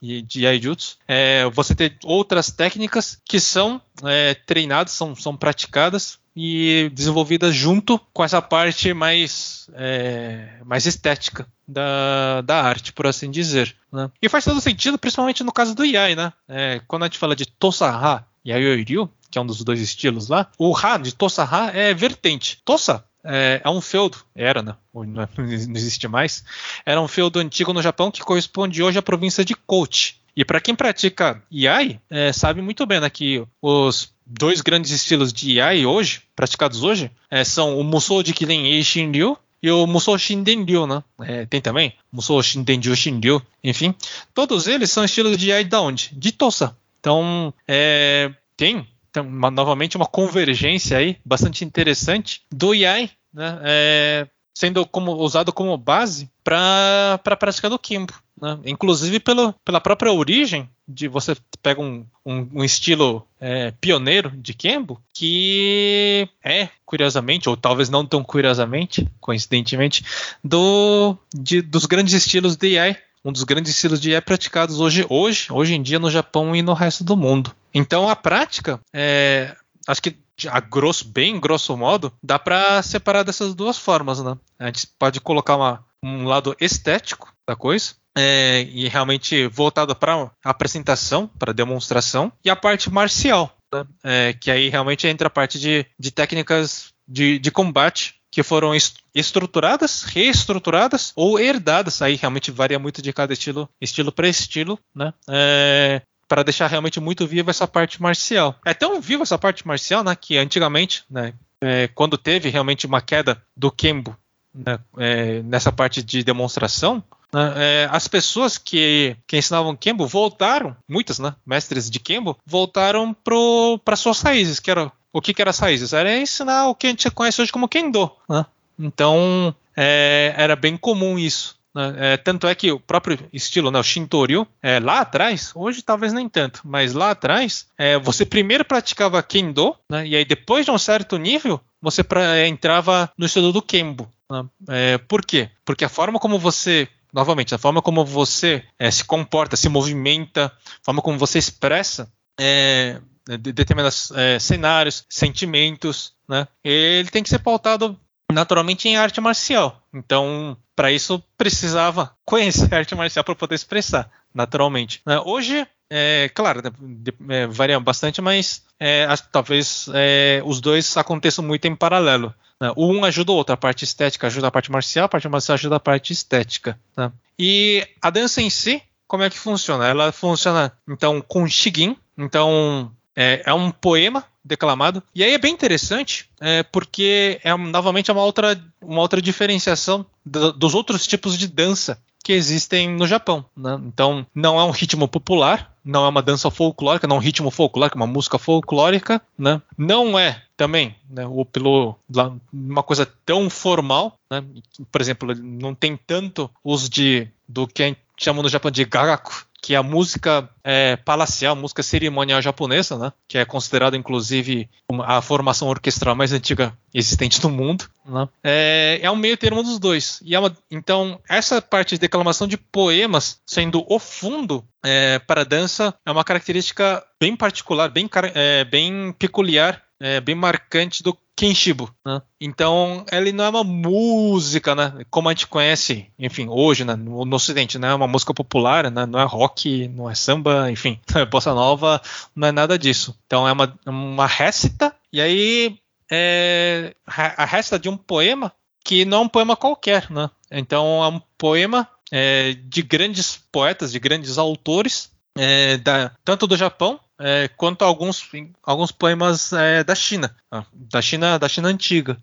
de Yaijutsu, é, você ter outras técnicas que são é, treinadas, são, são praticadas e desenvolvidas junto com essa parte mais, é, mais estética da, da arte, por assim dizer. Né? E faz todo sentido, principalmente no caso do Yai, né? É, quando a gente fala de Tosa-ha e Ayoiryu, que é um dos dois estilos lá, o Ha de Tosa-ha é vertente. Tosa é, é, um feudo, era, né? Não, existe mais. Era um feudo antigo no Japão que corresponde hoje à província de Kochi. E para quem pratica Iai, é, sabe muito bem né, que os dois grandes estilos de Iai hoje, praticados hoje, é, são o Musou de Kirin e Shinryu e o Musou Shindenryu, né? É, tem também Musou Shindenryu Shinryu, enfim. Todos eles são estilos de Iai da onde? De Tosa. Então, é, tem uma, novamente uma convergência aí bastante interessante do AI, né, é, sendo como, usado como base para a prática do Kimbo. Né? Inclusive pelo, pela própria origem de você pega um, um, um estilo é, pioneiro de Kembo que é curiosamente ou talvez não tão curiosamente coincidentemente do de, dos grandes estilos de AI um dos grandes estilos de é praticados hoje, hoje, hoje em dia no Japão e no resto do mundo. Então a prática, é, acho que a grosso, bem grosso modo, dá para separar dessas duas formas, né? A gente pode colocar uma, um lado estético da coisa, é, e realmente voltado para apresentação, para demonstração, e a parte marcial, né? é, que aí realmente entra a parte de, de técnicas de, de combate que foram estruturadas, reestruturadas ou herdadas. Aí realmente varia muito de cada estilo, estilo para estilo, né? É, para deixar realmente muito viva essa parte marcial. É tão viva essa parte marcial, né, que antigamente, né, é, quando teve realmente uma queda do Kembo né, é, nessa parte de demonstração, né, é, as pessoas que, que ensinavam Kembo voltaram, muitas, né, mestres de Kembo, voltaram para suas raízes, que era o que, que era as raízes? Era ensinar o que a gente conhece hoje como Kendo. Né? Então, é, era bem comum isso. Né? É, tanto é que o próprio estilo, né, o Shintoryu, é, lá atrás, hoje talvez nem tanto, mas lá atrás, é, você primeiro praticava Kendo, né, e aí depois de um certo nível, você pra, é, entrava no estilo do Kembo. Né? É, por quê? Porque a forma como você novamente, a forma como você é, se comporta, se movimenta, a forma como você expressa, é, de determinados é, cenários, sentimentos, né? Ele tem que ser pautado naturalmente em arte marcial. Então, para isso precisava conhecer arte marcial para poder expressar naturalmente. Né? Hoje, é, claro, é, varia bastante, mas é, talvez é, os dois aconteçam muito em paralelo. Né? Um ajuda o outro, a parte estética ajuda a parte marcial, a parte marcial ajuda a parte estética. Né? E a dança em si, como é que funciona? Ela funciona então com Shigin, então é, é um poema declamado. E aí é bem interessante, é, porque é novamente uma outra, uma outra diferenciação do, dos outros tipos de dança que existem no Japão. Né? Então, não é um ritmo popular, não é uma dança folclórica, não é um ritmo folclórico, é uma música folclórica, né? Não é também, né, o pelo uma coisa tão formal, né? Por exemplo, não tem tanto os de do que a gente chama no Japão de gagaku, que é a música é, palacial, música cerimonial japonesa, né? Que é considerada, inclusive, a formação orquestral mais antiga existente no mundo. Né? É, é um meio termo dos dois. E é uma, então, essa parte de declamação de poemas sendo o fundo é, para a dança é uma característica bem particular, bem, é, bem peculiar é, bem marcante do Kenshibo, né? Então, ele não é uma música, né? Como a gente conhece, enfim, hoje, né? no, no Ocidente, né? É uma música popular, né? Não é rock, não é samba, enfim, é bossa nova, não é nada disso. Então, é uma, uma récita, e aí é a récita de um poema que não é um poema qualquer, né? Então, é um poema é, de grandes poetas, de grandes autores, é, da, tanto do Japão é, quanto alguns, alguns poemas é, da China, ah, da China, da China antiga.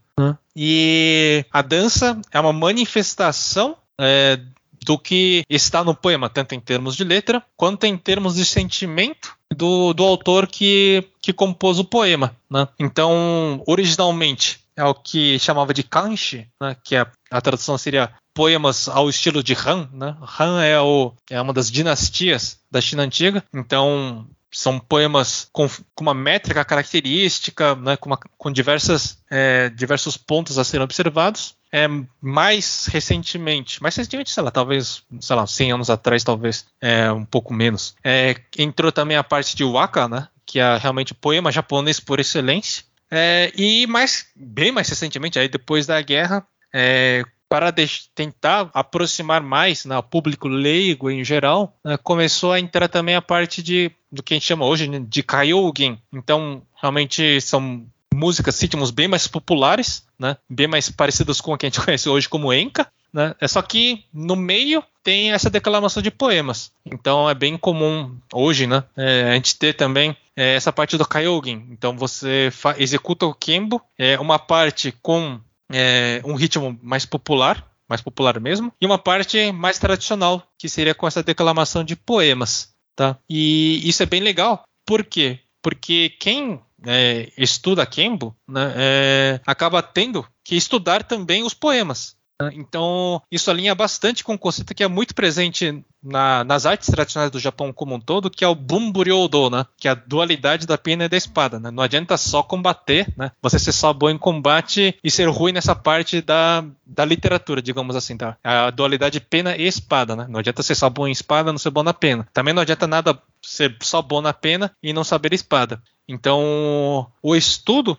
E a dança é uma manifestação é, do que está no poema, tanto em termos de letra quanto em termos de sentimento do, do autor que, que compôs o poema. Né? Então, originalmente é o que chamava de kanshi, né? que é, a tradução seria poemas ao estilo de Han. Né? Han é, o, é uma das dinastias da China antiga, então são poemas com, com uma métrica característica, né, com, uma, com diversas, é, diversos pontos a serem observados. É, mais recentemente, mais recentemente, sei lá, talvez, sei lá, 100 anos atrás, talvez, é, um pouco menos, é, entrou também a parte de waka, né, que é realmente o poema japonês por excelência. É, e mais, bem mais recentemente, aí depois da guerra, é, para tentar aproximar mais né, o público leigo em geral, né, começou a entrar também a parte de do que a gente chama hoje né, de kaiogin. Então, realmente são músicas, ritmos bem mais populares, né, bem mais parecidos com o que a gente conhece hoje como enka. Né? É só que no meio tem essa declamação de poemas. Então é bem comum hoje, né? É, a gente ter também é, essa parte do kaiogin. Então você executa o kembo, é uma parte com é, um ritmo mais popular, mais popular mesmo, e uma parte mais tradicional, que seria com essa declamação de poemas. Tá? E isso é bem legal. Por quê? Porque quem é, estuda Kembo né, é, acaba tendo que estudar também os poemas. Né? Então, isso alinha bastante com um conceito que é muito presente na, nas artes tradicionais do Japão como um todo, que é o Bunburyodo, né? que é a dualidade da pena e da espada. Né? Não adianta só combater, né? você ser só bom em combate e ser ruim nessa parte da, da literatura, digamos assim. Tá? A dualidade pena e espada. Né? Não adianta ser só bom em espada não ser bom na pena. Também não adianta nada ser só bom na pena e não saber espada. Então, o estudo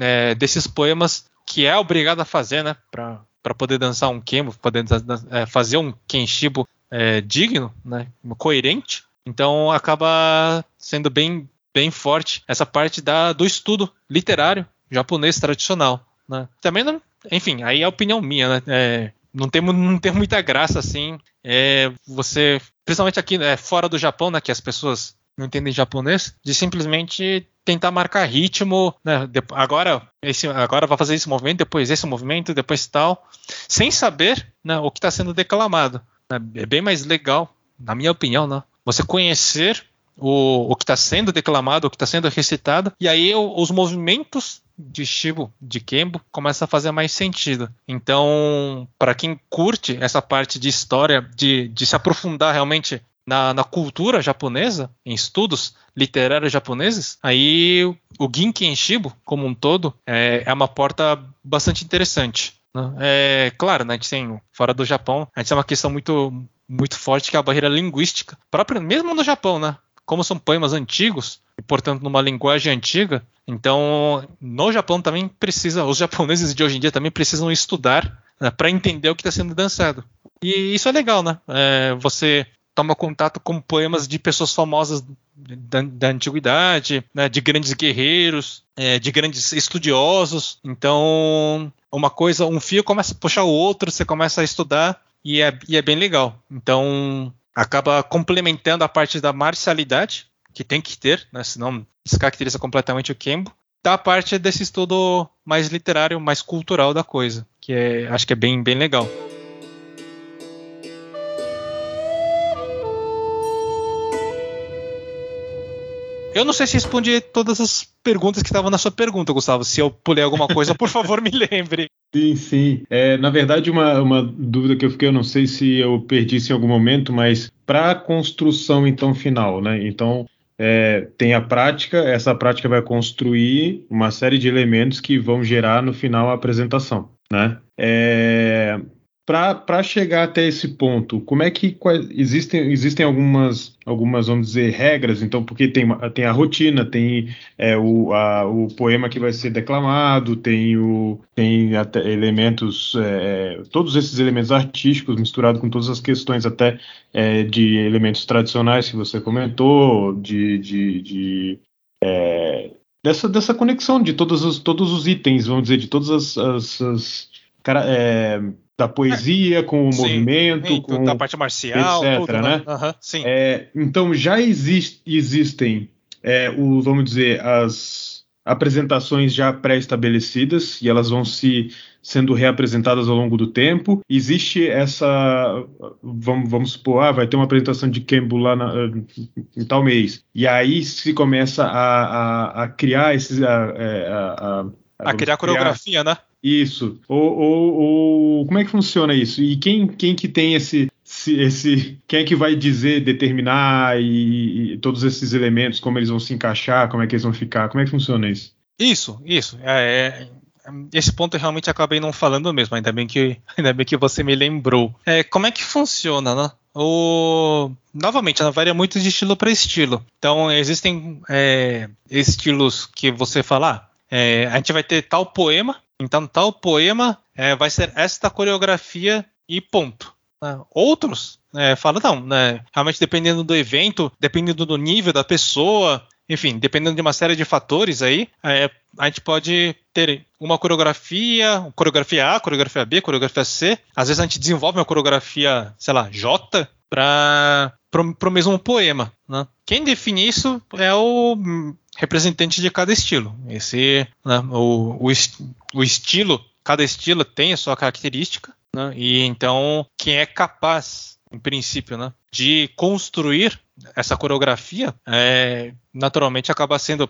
é, desses poemas que é obrigado a fazer, né, para para poder dançar um kembo, poder é, fazer um kenshibo é, digno, né, coerente. Então acaba sendo bem, bem forte essa parte da, do estudo literário japonês tradicional. Né. Também, não, enfim, aí é a opinião minha, né, é, não tem, não tem muita graça assim. É, você, principalmente aqui é, fora do Japão, né, que as pessoas não entendem japonês, de simplesmente tentar marcar ritmo, né? Agora, esse, agora vai fazer esse movimento, depois esse movimento, depois tal, sem saber né, o que está sendo declamado. Né? É bem mais legal, na minha opinião, né? Você conhecer o, o que está sendo declamado, o que está sendo recitado, e aí os movimentos de Shibo, de Kembo, começa a fazer mais sentido. Então, para quem curte essa parte de história, de, de se aprofundar realmente na, na, cultura japonesa, em estudos literários japoneses, aí o Ginken Shibo, como um todo, é, é uma porta bastante interessante. Né? É, claro, né, a gente tem, fora do Japão, a gente tem uma questão muito, muito forte que é a barreira linguística, própria, mesmo no Japão, né? Como são poemas antigos, e portanto numa linguagem antiga, então no Japão também precisa, os japoneses de hoje em dia também precisam estudar né, para entender o que está sendo dançado. E isso é legal, né? É, você toma contato com poemas de pessoas famosas da, da antiguidade, né, de grandes guerreiros, é, de grandes estudiosos. Então, uma coisa, um fio começa a puxar o outro, você começa a estudar e é, e é bem legal. Então, acaba complementando a parte da marcialidade, que tem que ter, né, senão descaracteriza completamente o Kembo, da parte desse estudo mais literário, mais cultural da coisa, que é, acho que é bem, bem legal. Eu não sei se respondi todas as perguntas que estavam na sua pergunta, Gustavo. Se eu pulei alguma coisa, por favor, me lembre. Sim, sim. É, na verdade, uma, uma dúvida que eu fiquei, eu não sei se eu perdi isso em algum momento, mas para a construção, então, final, né? Então, é, tem a prática, essa prática vai construir uma série de elementos que vão gerar no final a apresentação, né? É, para chegar até esse ponto, como é que existem, existem algumas, algumas, vamos dizer, regras, então, porque tem, tem a rotina, tem é, o, a, o poema que vai ser declamado, tem, o, tem elementos, é, todos esses elementos artísticos misturados com todas as questões até é, de elementos tradicionais que você comentou, de, de, de é, dessa, dessa conexão de todos os, todos os itens, vamos dizer, de todas as, as, as cara, é, da poesia, com o sim, movimento, sim, com da parte marcial, etc. Tudo, né? Uhum, sim. É, então já exist, existem, é, o, vamos dizer, as apresentações já pré-estabelecidas e elas vão se sendo reapresentadas ao longo do tempo. Existe essa, vamos, vamos supor, ah, vai ter uma apresentação de Campbell lá na, em tal mês e aí se começa a, a, a criar esses a, é, a, a, a criar coreografia, né? Isso. Ou, ou, ou, como é que funciona isso? E quem, quem que tem esse, esse, quem é que vai dizer, determinar e, e, todos esses elementos, como eles vão se encaixar, como é que eles vão ficar? Como é que funciona isso? Isso, isso. É, é, esse ponto eu realmente acabei não falando mesmo. Ainda bem que, ainda bem que você me lembrou. É, como é que funciona, né? O... Novamente, ela varia muito de estilo para estilo. Então, existem é, estilos que você fala, ah, é, a gente vai ter tal poema, então tal poema é, vai ser esta coreografia e ponto. Né? Outros é, falam, não, né, realmente dependendo do evento, dependendo do nível da pessoa, enfim, dependendo de uma série de fatores aí, é, a gente pode ter uma coreografia, coreografia A, coreografia B, coreografia C. Às vezes a gente desenvolve uma coreografia, sei lá, J, para o mesmo poema. Né? Quem define isso é o representante de cada estilo. Esse, né, o, o, o, estilo, cada estilo tem a sua característica, né, e então quem é capaz, em princípio, né, de construir essa coreografia, é, naturalmente acaba sendo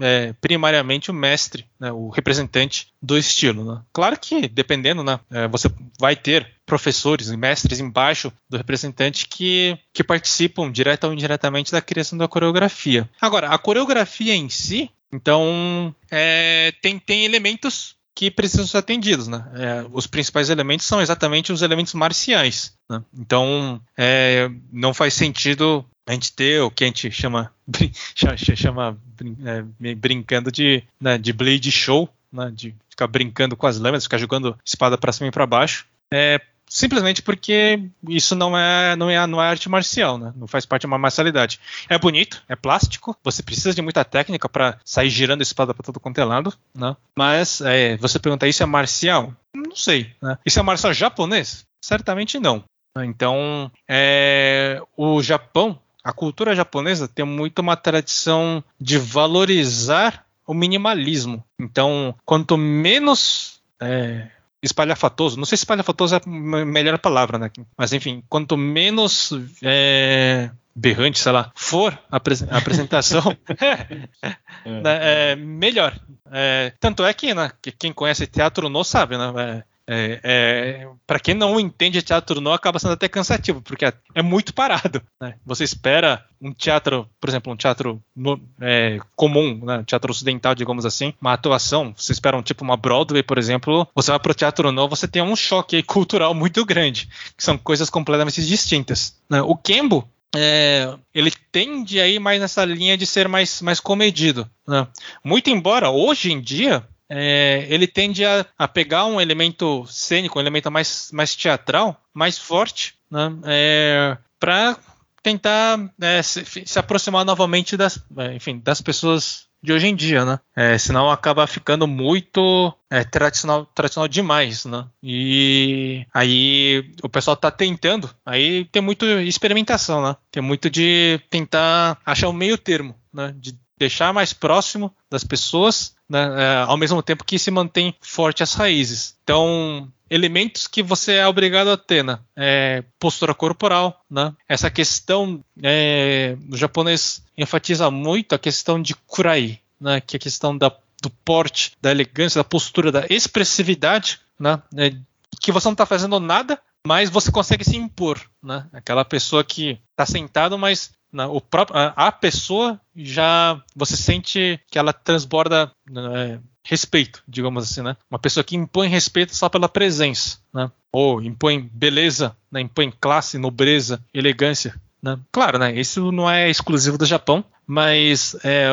é, primariamente o mestre, né, o representante do estilo. Né? Claro que, dependendo, né, é, você vai ter professores e mestres embaixo do representante que, que participam direta ou indiretamente da criação da coreografia. Agora, a coreografia em si, então, é, tem, tem elementos que precisam ser atendidos. Né? É, os principais elementos são exatamente os elementos marciais. Né? Então, é, não faz sentido a gente ter o que a gente chama, chama é, brincando de, né, de blade show, né, de ficar brincando com as lâminas, ficar jogando espada para cima e para baixo. É, simplesmente porque isso não é, não é, não é arte marcial, né? Não faz parte de uma marcialidade. É bonito, é plástico, você precisa de muita técnica para sair girando a espada para todo quanto é lado, né? Mas é, você pergunta, isso é marcial? Não sei, né? Isso é marcial japonês? Certamente não. Então, é, o Japão, a cultura japonesa tem muito uma tradição de valorizar o minimalismo. Então, quanto menos é, espalhafatoso. Não sei se espalhafatoso é a melhor palavra, né? Mas enfim, quanto menos é, berrante, sei lá, for a, apresentação, é, é, é, melhor. É, tanto é que, né, que quem conhece teatro não sabe, né? É, é, para quem não entende teatro não acaba sendo até cansativo porque é, é muito parado né? você espera um teatro por exemplo um teatro no, é, comum né? teatro ocidental digamos assim uma atuação você espera um tipo uma Broadway por exemplo você vai para o teatro não você tem um choque cultural muito grande que são coisas completamente distintas né? o Kembo é, ele tende a ir mais nessa linha de ser mais, mais comedido. Né? Muito embora hoje em dia é, ele tende a, a, pegar um elemento cênico, um elemento mais, mais teatral, mais forte, né, é, para tentar é, se, se, aproximar novamente das, é, enfim, das pessoas de hoje em dia, né? É, senão acaba ficando muito é, tradicional, tradicional demais, né? E aí o pessoal tá tentando, aí tem muito experimentação, né? Tem muito de tentar achar o um meio termo, né? De deixar mais próximo das pessoas, né, é, ao mesmo tempo que se mantém forte as raízes. Então, elementos que você é obrigado a ter, né? É, postura corporal, né? Essa questão, é, o japonês enfatiza muito a questão de kurai, né? Que é a questão da, do porte, da elegância, da postura, da expressividade, né? É, que você não está fazendo nada, mas você consegue se impor, né? Aquela pessoa que está sentado, mas o próprio, a, a, pessoa já você sente que ela transborda né, respeito, digamos assim, né? Uma pessoa que impõe respeito só pela presença, né? Ou impõe beleza, né? impõe classe, nobreza, elegância, né? Claro, né? Isso não é exclusivo do Japão, mas é,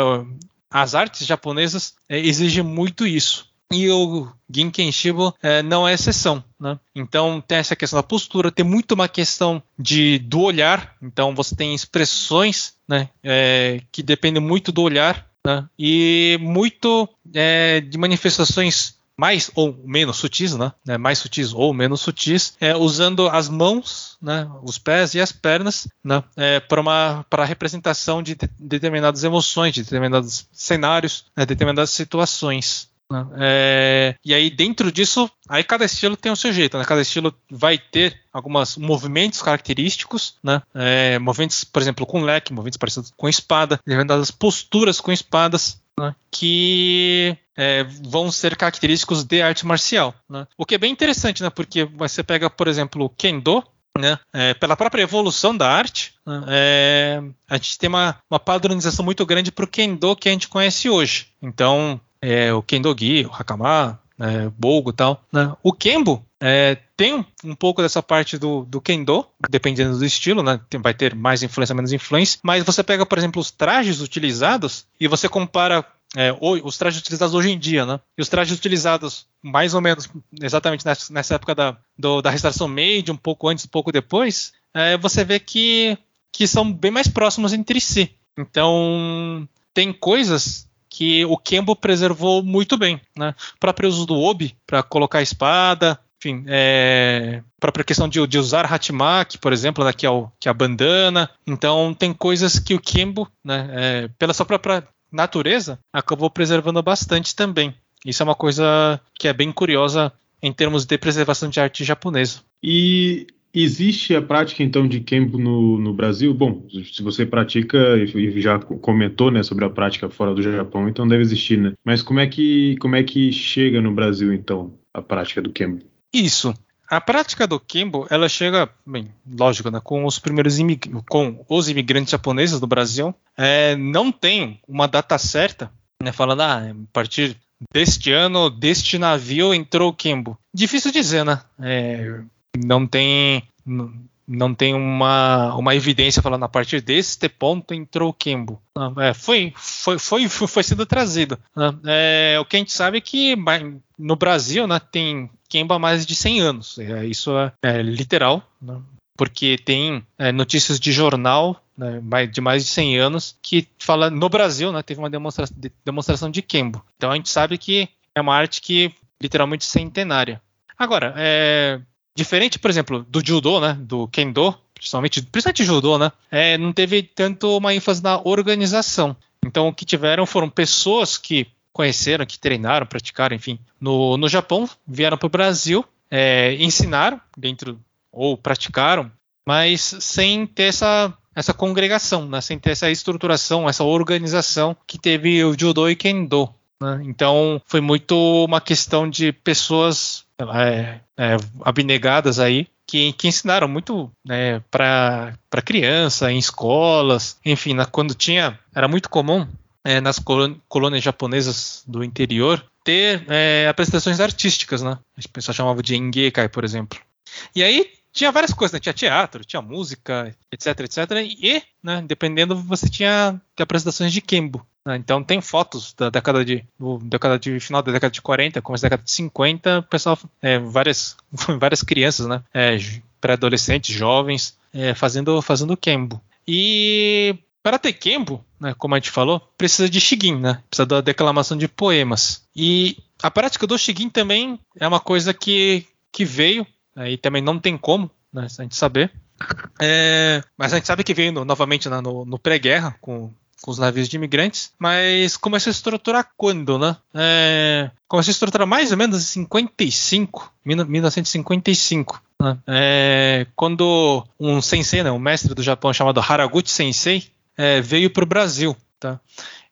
as artes japonesas é, exigem muito isso. E o Ginken Shibo é, não é exceção, né? Então tem essa questão da postura, tem muito uma questão de do olhar. Então você tem expressões, né, é, que dependem muito do olhar, né? E muito é, de manifestações mais ou menos sutis, né? É, mais sutis ou menos sutis, é, usando as mãos, né? os pés e as pernas, né? É, para uma para representação de, de, determinadas emoções, de determinados cenários, né? determinadas situações. Né? É, e aí, dentro disso, aí cada estilo tem o seu jeito, né? Cada estilo vai ter alguns movimentos característicos, né? É, movimentos, por exemplo, com leque, movimentos parecidos com espada, determinadas posturas com espadas, né? que é, vão ser característicos de arte marcial. Né? O que é bem interessante, né? Porque você pega, por exemplo, o Kendo, né? É, pela própria evolução da arte, né? é, a gente tem uma, uma padronização muito grande para o Kendo que a gente conhece hoje. Então, é, o Kendogi, o Hakama, é, Bogo e tal. Né? O Kembo é, tem um, pouco dessa parte do, do Kendo, dependendo do estilo, né? Tem, vai ter mais influência, menos influência. Mas você pega, por exemplo, os trajes utilizados e você compara é, os trajes utilizados hoje em dia, né? E os trajes utilizados mais ou menos exatamente nessa, nessa época da, do, da restauração Meiji, um pouco antes, um pouco depois, é, você vê que, que são bem mais próximos entre si. Então, tem coisas que o Kembo preservou muito bem. Né? Próprio uso do Obi para colocar a espada, enfim, é, própria questão de, de usar Hatimaki, por exemplo, né, que, é o, que é a bandana. Então, tem coisas que o Kembo, né, é, pela sua própria natureza, acabou preservando bastante também. Isso é uma coisa que é bem curiosa em termos de preservação de arte japonesa. E Existe a prática então de Kempo no, no Brasil? Bom, se você pratica e já comentou né, sobre a prática fora do Japão, então deve existir, né? Mas como é que como é que chega no Brasil então a prática do Kempo? Isso. A prática do Kembo, ela chega, bem, lógico, né, com os primeiros com os imigrantes japoneses do Brasil. É, não tem uma data certa, né, falando, ah, a partir deste ano, deste navio entrou o Kembo. Difícil dizer, né? É, não tem não tem uma, uma evidência falando a partir deste ponto entrou o Kembo. É, foi, foi, foi, foi sendo trazido. É, o que a gente sabe é que no Brasil né, tem Kembo há mais de 100 anos. É, isso é, é literal, né, porque tem é, notícias de jornal né, de mais de 100 anos que fala no Brasil né, teve uma demonstra demonstração de Kembo. Então a gente sabe que é uma arte que literalmente centenária. Agora, é, Diferente, por exemplo, do judo, né? Do kendo, principalmente, principalmente judô, né? É, não teve tanto uma ênfase na organização. Então, o que tiveram foram pessoas que conheceram, que treinaram, praticaram, enfim, no, no Japão, vieram para o Brasil, é, ensinaram dentro ou praticaram, mas sem ter essa, essa congregação, né? sem ter essa estruturação, essa organização que teve o Judo e Kendo. Né? Então, foi muito uma questão de pessoas é, é, abnegadas aí que, que ensinaram muito né, para criança, em escolas, enfim, na, quando tinha. Era muito comum é, nas colônias japonesas do interior ter é, apresentações artísticas, né? O pessoal chamava de engekai, por exemplo. E aí tinha várias coisas, né? Tinha teatro, tinha música, etc, etc. E, né, dependendo, você tinha apresentações de Kembo. Né? Então tem fotos da década de, do, década de final da década de 40, começo da década de 50, pessoal, é, várias, várias crianças, né? É, pré-adolescentes, jovens, é, fazendo, fazendo Kembo. E para ter Kembo, né, como a gente falou, precisa de Shigin, né? Precisa da declamação de poemas. E a prática do Shigin também é uma coisa que, que veio Aí também não tem como né, a gente saber. É, mas a gente sabe que veio no, novamente né, no, no pré-guerra, com com os navios de imigrantes, mas começou a estruturar quando, né? É, começou a estruturar mais ou menos em 55, 1955. Né? É, quando um sensei, né, um mestre do Japão chamado Haraguchi Sensei, é, veio para o Brasil. Tá?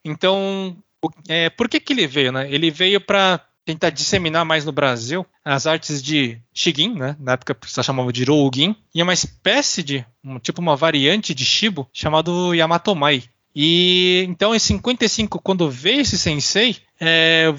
Então, é, por que, que ele veio? Né? Ele veio para tentar disseminar mais no Brasil as artes de Shigin, né? Na época se chamava de Rougin, e é uma espécie de, um, tipo uma variante de Shibo chamado Yamatomai. E então em 55, quando veio esse sensei, é,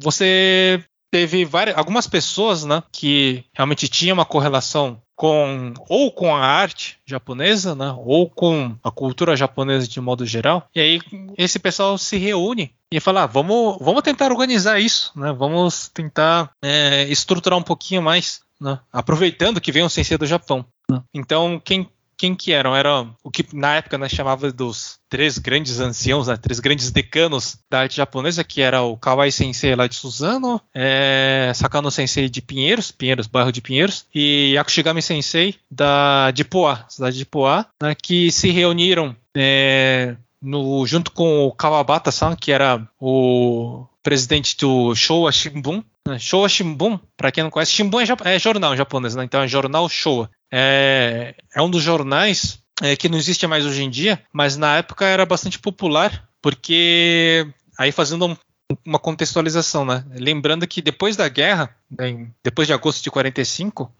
você teve várias, algumas pessoas, né, que realmente tinham uma correlação com ou com a arte japonesa, né, ou com a cultura japonesa de modo geral. E aí esse pessoal se reúne e fala, ah, vamos, vamos tentar organizar isso, né, vamos tentar é, estruturar um pouquinho mais, né, aproveitando que vem um sensei do Japão. Então quem quem que eram? Era o que na época nós chamava dos três grandes anciãos, né? três grandes decanos da arte japonesa, que era o Kawai Sensei lá de Suzano, é, Sakano Sensei de Pinheiros, Pinheiros, bairro de Pinheiros, e Yakushigami Sensei da de Poá, cidade de Poá, né? que se reuniram é, no, junto com o Kawabata-san, que era o presidente do Showa Shimbun. Né? Showa Shimbun, para quem não conhece, Shimbun é, é jornal japonês, né? então é jornal Showa é, é um dos jornais é, que não existe mais hoje em dia, mas na época era bastante popular, porque aí fazendo um, uma contextualização, né? Lembrando que depois da guerra, né, depois de agosto de 45,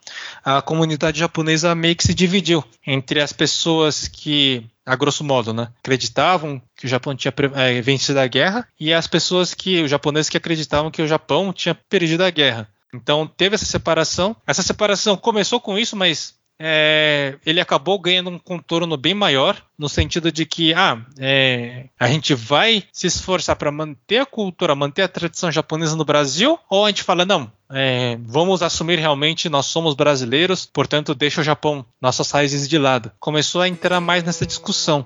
a comunidade japonesa meio que se dividiu entre as pessoas que, a grosso modo, né, acreditavam que o Japão tinha é, vencido a guerra e as pessoas que, os japoneses que acreditavam que o Japão tinha perdido a guerra. Então teve essa separação. Essa separação começou com isso, mas é, ele acabou ganhando um contorno bem maior, no sentido de que ah, é, a gente vai se esforçar para manter a cultura, manter a tradição japonesa no Brasil, ou a gente fala, não, é, vamos assumir realmente nós somos brasileiros, portanto deixa o Japão, nossas raízes de lado. Começou a entrar mais nessa discussão.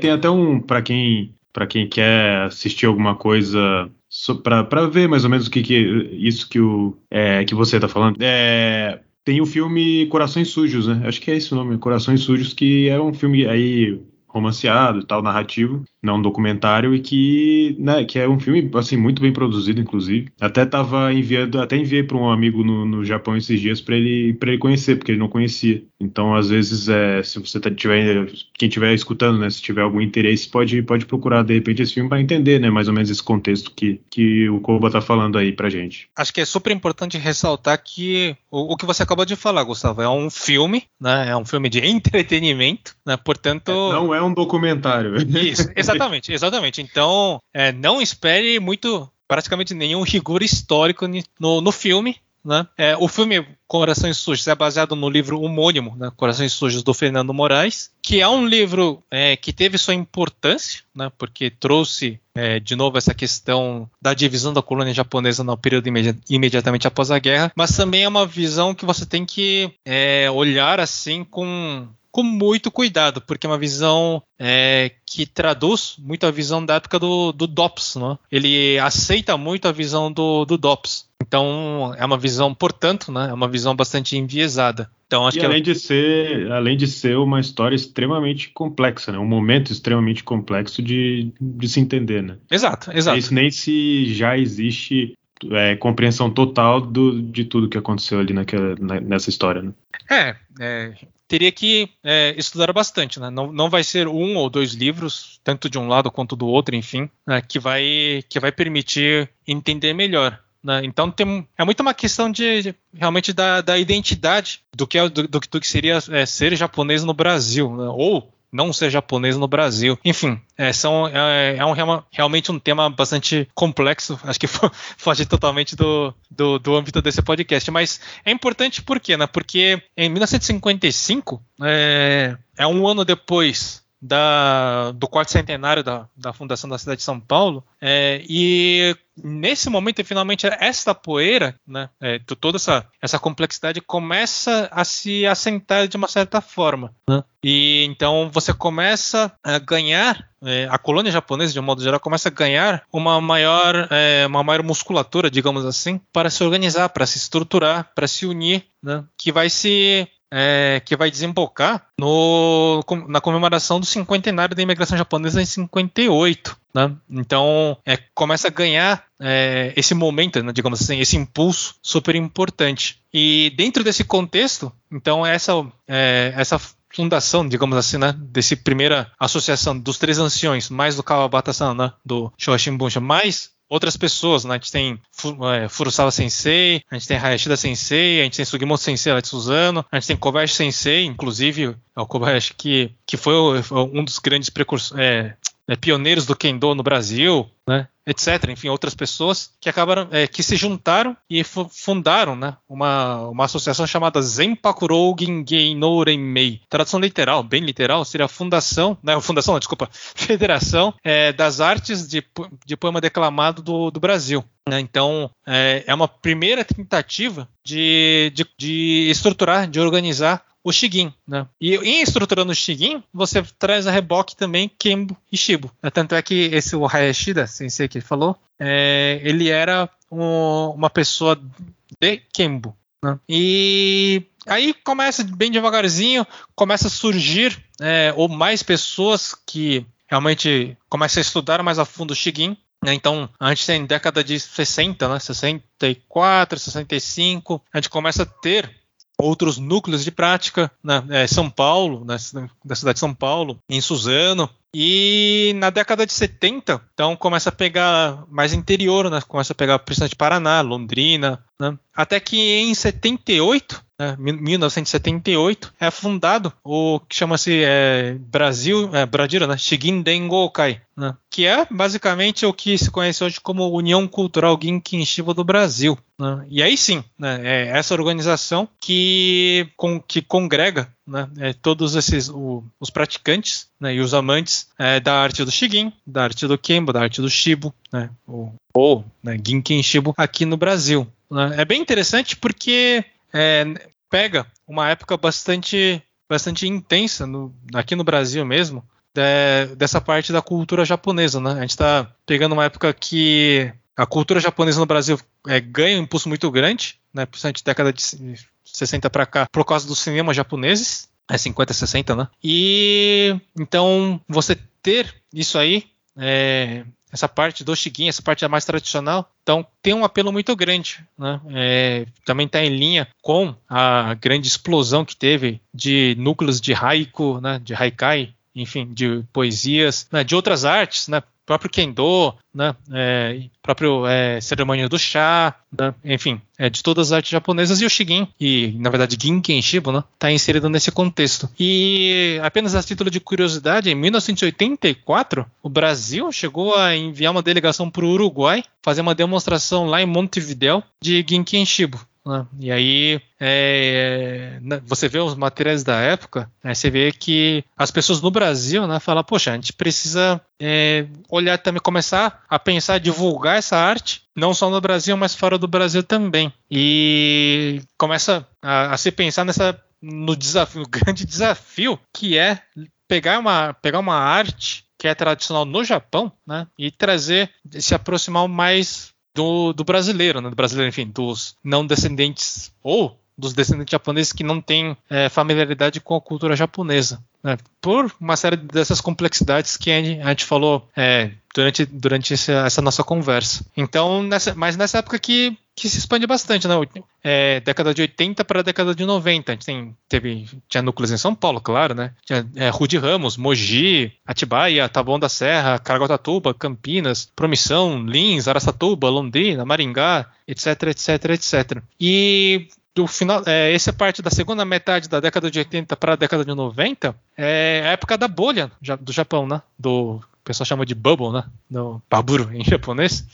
Tem até um, para quem, para quem quer assistir alguma coisa para ver mais ou menos o que, que isso que, o, é, que você está falando. É, tem o filme Corações Sujos, né? Acho que é esse o nome, Corações Sujos, que é um filme aí romanceado tal, narrativo, não um documentário, e que, né, que é um filme, assim, muito bem produzido, inclusive. Até tava enviando, até enviei para um amigo no, no Japão esses dias para ele, ele conhecer, porque ele não conhecia. Então, às vezes, é, se você tá, tiver, quem estiver escutando, né, se tiver algum interesse, pode, pode procurar, de repente, esse filme para entender, né, mais ou menos esse contexto que, que o Koba tá falando aí pra gente. Acho que é super importante ressaltar que o, o que você acabou de falar, Gustavo, é um filme, né, é um filme de entretenimento, né, portanto... É, não é um documentário. Isso, exatamente, exatamente. Então, é, não espere muito, praticamente nenhum rigor histórico no, no filme, né? É, o filme Corações Sujos é baseado no livro homônimo, né? Corações Sujos, do Fernando Moraes, que é um livro é, que teve sua importância, né? porque trouxe é, de novo essa questão da divisão da colônia japonesa no período imedi imediatamente após a guerra, mas também é uma visão que você tem que é, olhar assim com com muito cuidado, porque é uma visão é, que traduz muito a visão da época do, do DOPS. Né? Ele aceita muito a visão do, do DOPS. Então é uma visão, portanto, né, é uma visão bastante enviesada. Então, acho e que além, de ser, além de ser uma história extremamente complexa, né? um momento extremamente complexo de, de se entender. Né? Exato, exato. É nem se já existe é, compreensão total do, de tudo que aconteceu ali naquela, nessa história. Né? É, é, teria que é, estudar bastante, né? Não, não vai ser um ou dois livros, tanto de um lado quanto do outro, enfim, né? que, vai, que vai permitir entender melhor. Né? Então tem, é muito uma questão de, de realmente da, da, identidade do que, é, do, do, do que seria é, ser japonês no Brasil, né? ou não ser japonês no Brasil. Enfim, é, são, é, é um, realmente um tema bastante complexo, acho que foge totalmente do, do, do, âmbito desse podcast, mas é importante por quê? Né? Porque em 1955, é, é um ano depois da, do quarto centenário da, da fundação da cidade de São Paulo. É, e nesse momento, finalmente, esta poeira, né, é, toda essa, essa complexidade começa a se assentar de uma certa forma. Né? E então você começa a ganhar, é, a colônia japonesa, de um modo geral, começa a ganhar uma maior, é, uma maior musculatura, digamos assim, para se organizar, para se estruturar, para se unir, né, que vai se é, que vai desembocar no, na comemoração do cinquentenário da imigração japonesa em 58. Né? Então, é, começa a ganhar é, esse momento, né, digamos assim, esse impulso super importante. E dentro desse contexto, então, essa, é, essa fundação, digamos assim, né, desse primeira associação dos três anciões, mais do Kawabata-san, né, do Shoshim Bunsha, mais outras pessoas, né? A gente tem é, Furusawa Sensei, a gente tem Hayashida Sensei, a gente tem Sugimoto Sensei lá de Suzano, a gente tem Kobayashi Sensei, inclusive, é o Kobayashi que, que foi um dos grandes precursores, é, é, pioneiros do Kendo no Brasil, né? etc. Enfim, outras pessoas que acabaram, é, que se juntaram e fundaram, né, uma, uma associação chamada Zenpakurou Gingei no. Tradução literal, bem literal, seria a fundação, né, fundação, não, desculpa, Federação é, das Artes de, de Poema Declamado do, do Brasil. Né? Então, é, é uma primeira tentativa de, de, de estruturar, de organizar o Shigin, né? E em estruturando o Shigin, você traz a reboque também Kembo e Shibo. Tanto é que esse o Hayashida, sensei que ele falou, é, ele era um, uma pessoa de Kembo. Né? E aí começa bem devagarzinho, começa a surgir é, ou mais pessoas que realmente começam a estudar mais a fundo o Shigin. Né? Então, a gente tem década de 60, né? 64, 65, a gente começa a ter outros núcleos de prática, né? é, São Paulo, né? da cidade de São Paulo, em Suzano. E na década de 70, então começa a pegar mais interior, né? começa a pegar principalmente Paraná, Londrina, né? até que em 78 né, 1978, é fundado o que chama-se é, Brasil, é, Bradira, né, Shigen Dengokai, né, que é basicamente o que se conhece hoje como União Cultural Ginkin Shiba do Brasil. Né, e aí sim, né, é essa organização que, com, que congrega né, é, todos esses o, os praticantes né, e os amantes é, da arte do Shigin, da arte do Kembo, da arte do Shibo, né, o, ou né, Ginkin Shibo aqui no Brasil. Né. É bem interessante porque é, pega uma época bastante, bastante intensa no, aqui no Brasil mesmo, de, dessa parte da cultura japonesa, né? A gente está pegando uma época que a cultura japonesa no Brasil é, ganha um impulso muito grande, né? Principalmente década de 60 para cá, por causa dos cinemas japoneses, é 50, 60, né? E então você ter isso aí é, essa parte do Shigin, essa parte mais tradicional, então tem um apelo muito grande. Né? É, também está em linha com a grande explosão que teve de núcleos de haiku, né, de haikai, enfim, de poesias, né, de outras artes, né, próprio Kendo, né, é, próprio é, cerimônia do chá, né, enfim, é, de todas as artes japonesas e o Shigin, e na verdade Ginken Shibo, né, está inserido nesse contexto. E apenas a título de curiosidade, em 1984, o Brasil chegou a enviar uma delegação para o Uruguai fazer uma demonstração lá em Montevideo de Ginken Shibo. Né? E aí é, né, você vê os materiais da época, né, você vê que as pessoas no Brasil né, falam, poxa, a gente precisa é, olhar também, começar a pensar, divulgar essa arte, não só no Brasil, mas fora do Brasil também. E começa a, a se pensar nessa no desafio, grande desafio que é pegar uma, pegar uma arte que é tradicional no Japão, né, e trazer, se aproximar mais do, do brasileiro, né? Do brasileiro, enfim, dos não descendentes ou dos descendentes japoneses que não têm é, familiaridade com a cultura japonesa. Né? Por uma série dessas complexidades que a gente, falou é, durante, durante essa, essa, nossa conversa. Então, nessa, mas nessa época que, que se expande bastante, né? É, década de 80 para a década de 90. A gente tem, teve, tinha núcleos em São Paulo, claro, né? Tinha é, Rude Ramos, Mogi, Atibaia, Taboão da Serra, Caraguatatuba, Campinas, Promissão, Lins, Araçatuba, Londrina, Maringá, etc, etc, etc. E do final, é, essa parte da segunda metade da década de 80 para a década de 90 é a época da bolha do Japão, né? Do o pessoal chama de bubble, né? Do baburo em japonês.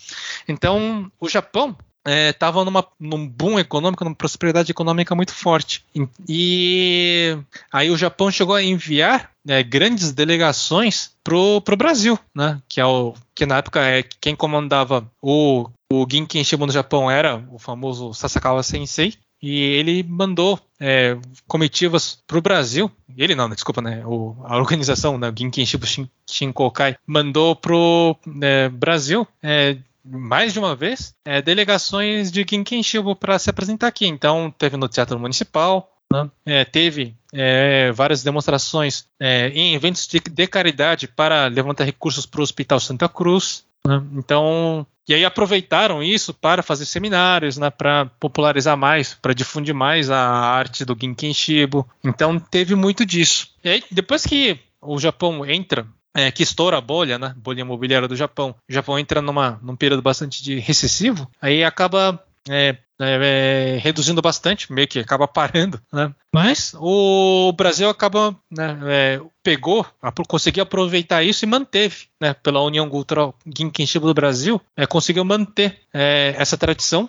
Então, o Japão estavam é, num boom econômico, numa prosperidade econômica muito forte. E aí o Japão chegou a enviar né, grandes delegações pro, pro Brasil, né? Que é o que na época é quem comandava o o Shibu no Japão era o famoso Sasakawa Sensei e ele mandou é, comitivas para o Brasil. Ele não, desculpa, né? O, a organização, né, o Ginken Shibu Shin, Shinkokai, mandou para o é, Brasil é, mais de uma vez é, delegações de Ginken Shibu para se apresentar aqui. Então teve no Teatro Municipal, né? É, teve é, várias demonstrações é, em eventos de, de, caridade para levantar recursos para o Hospital Santa Cruz. Né? Então, e aí aproveitaram isso para fazer seminários, né, para popularizar mais, para difundir mais a arte do Ginken Shibo. Então teve muito disso. E aí, depois que o Japão entra é, que estoura a bolha, né? Bolha imobiliária do Japão. O Japão entra numa, num período bastante de recessivo, aí acaba é, é, é, reduzindo bastante, meio que acaba parando, né? Mas o Brasil acaba, né, é, pegou, conseguiu aproveitar isso e manteve, né, pela União Cultural Ginkenshima do Brasil, é, conseguiu manter é, essa tradição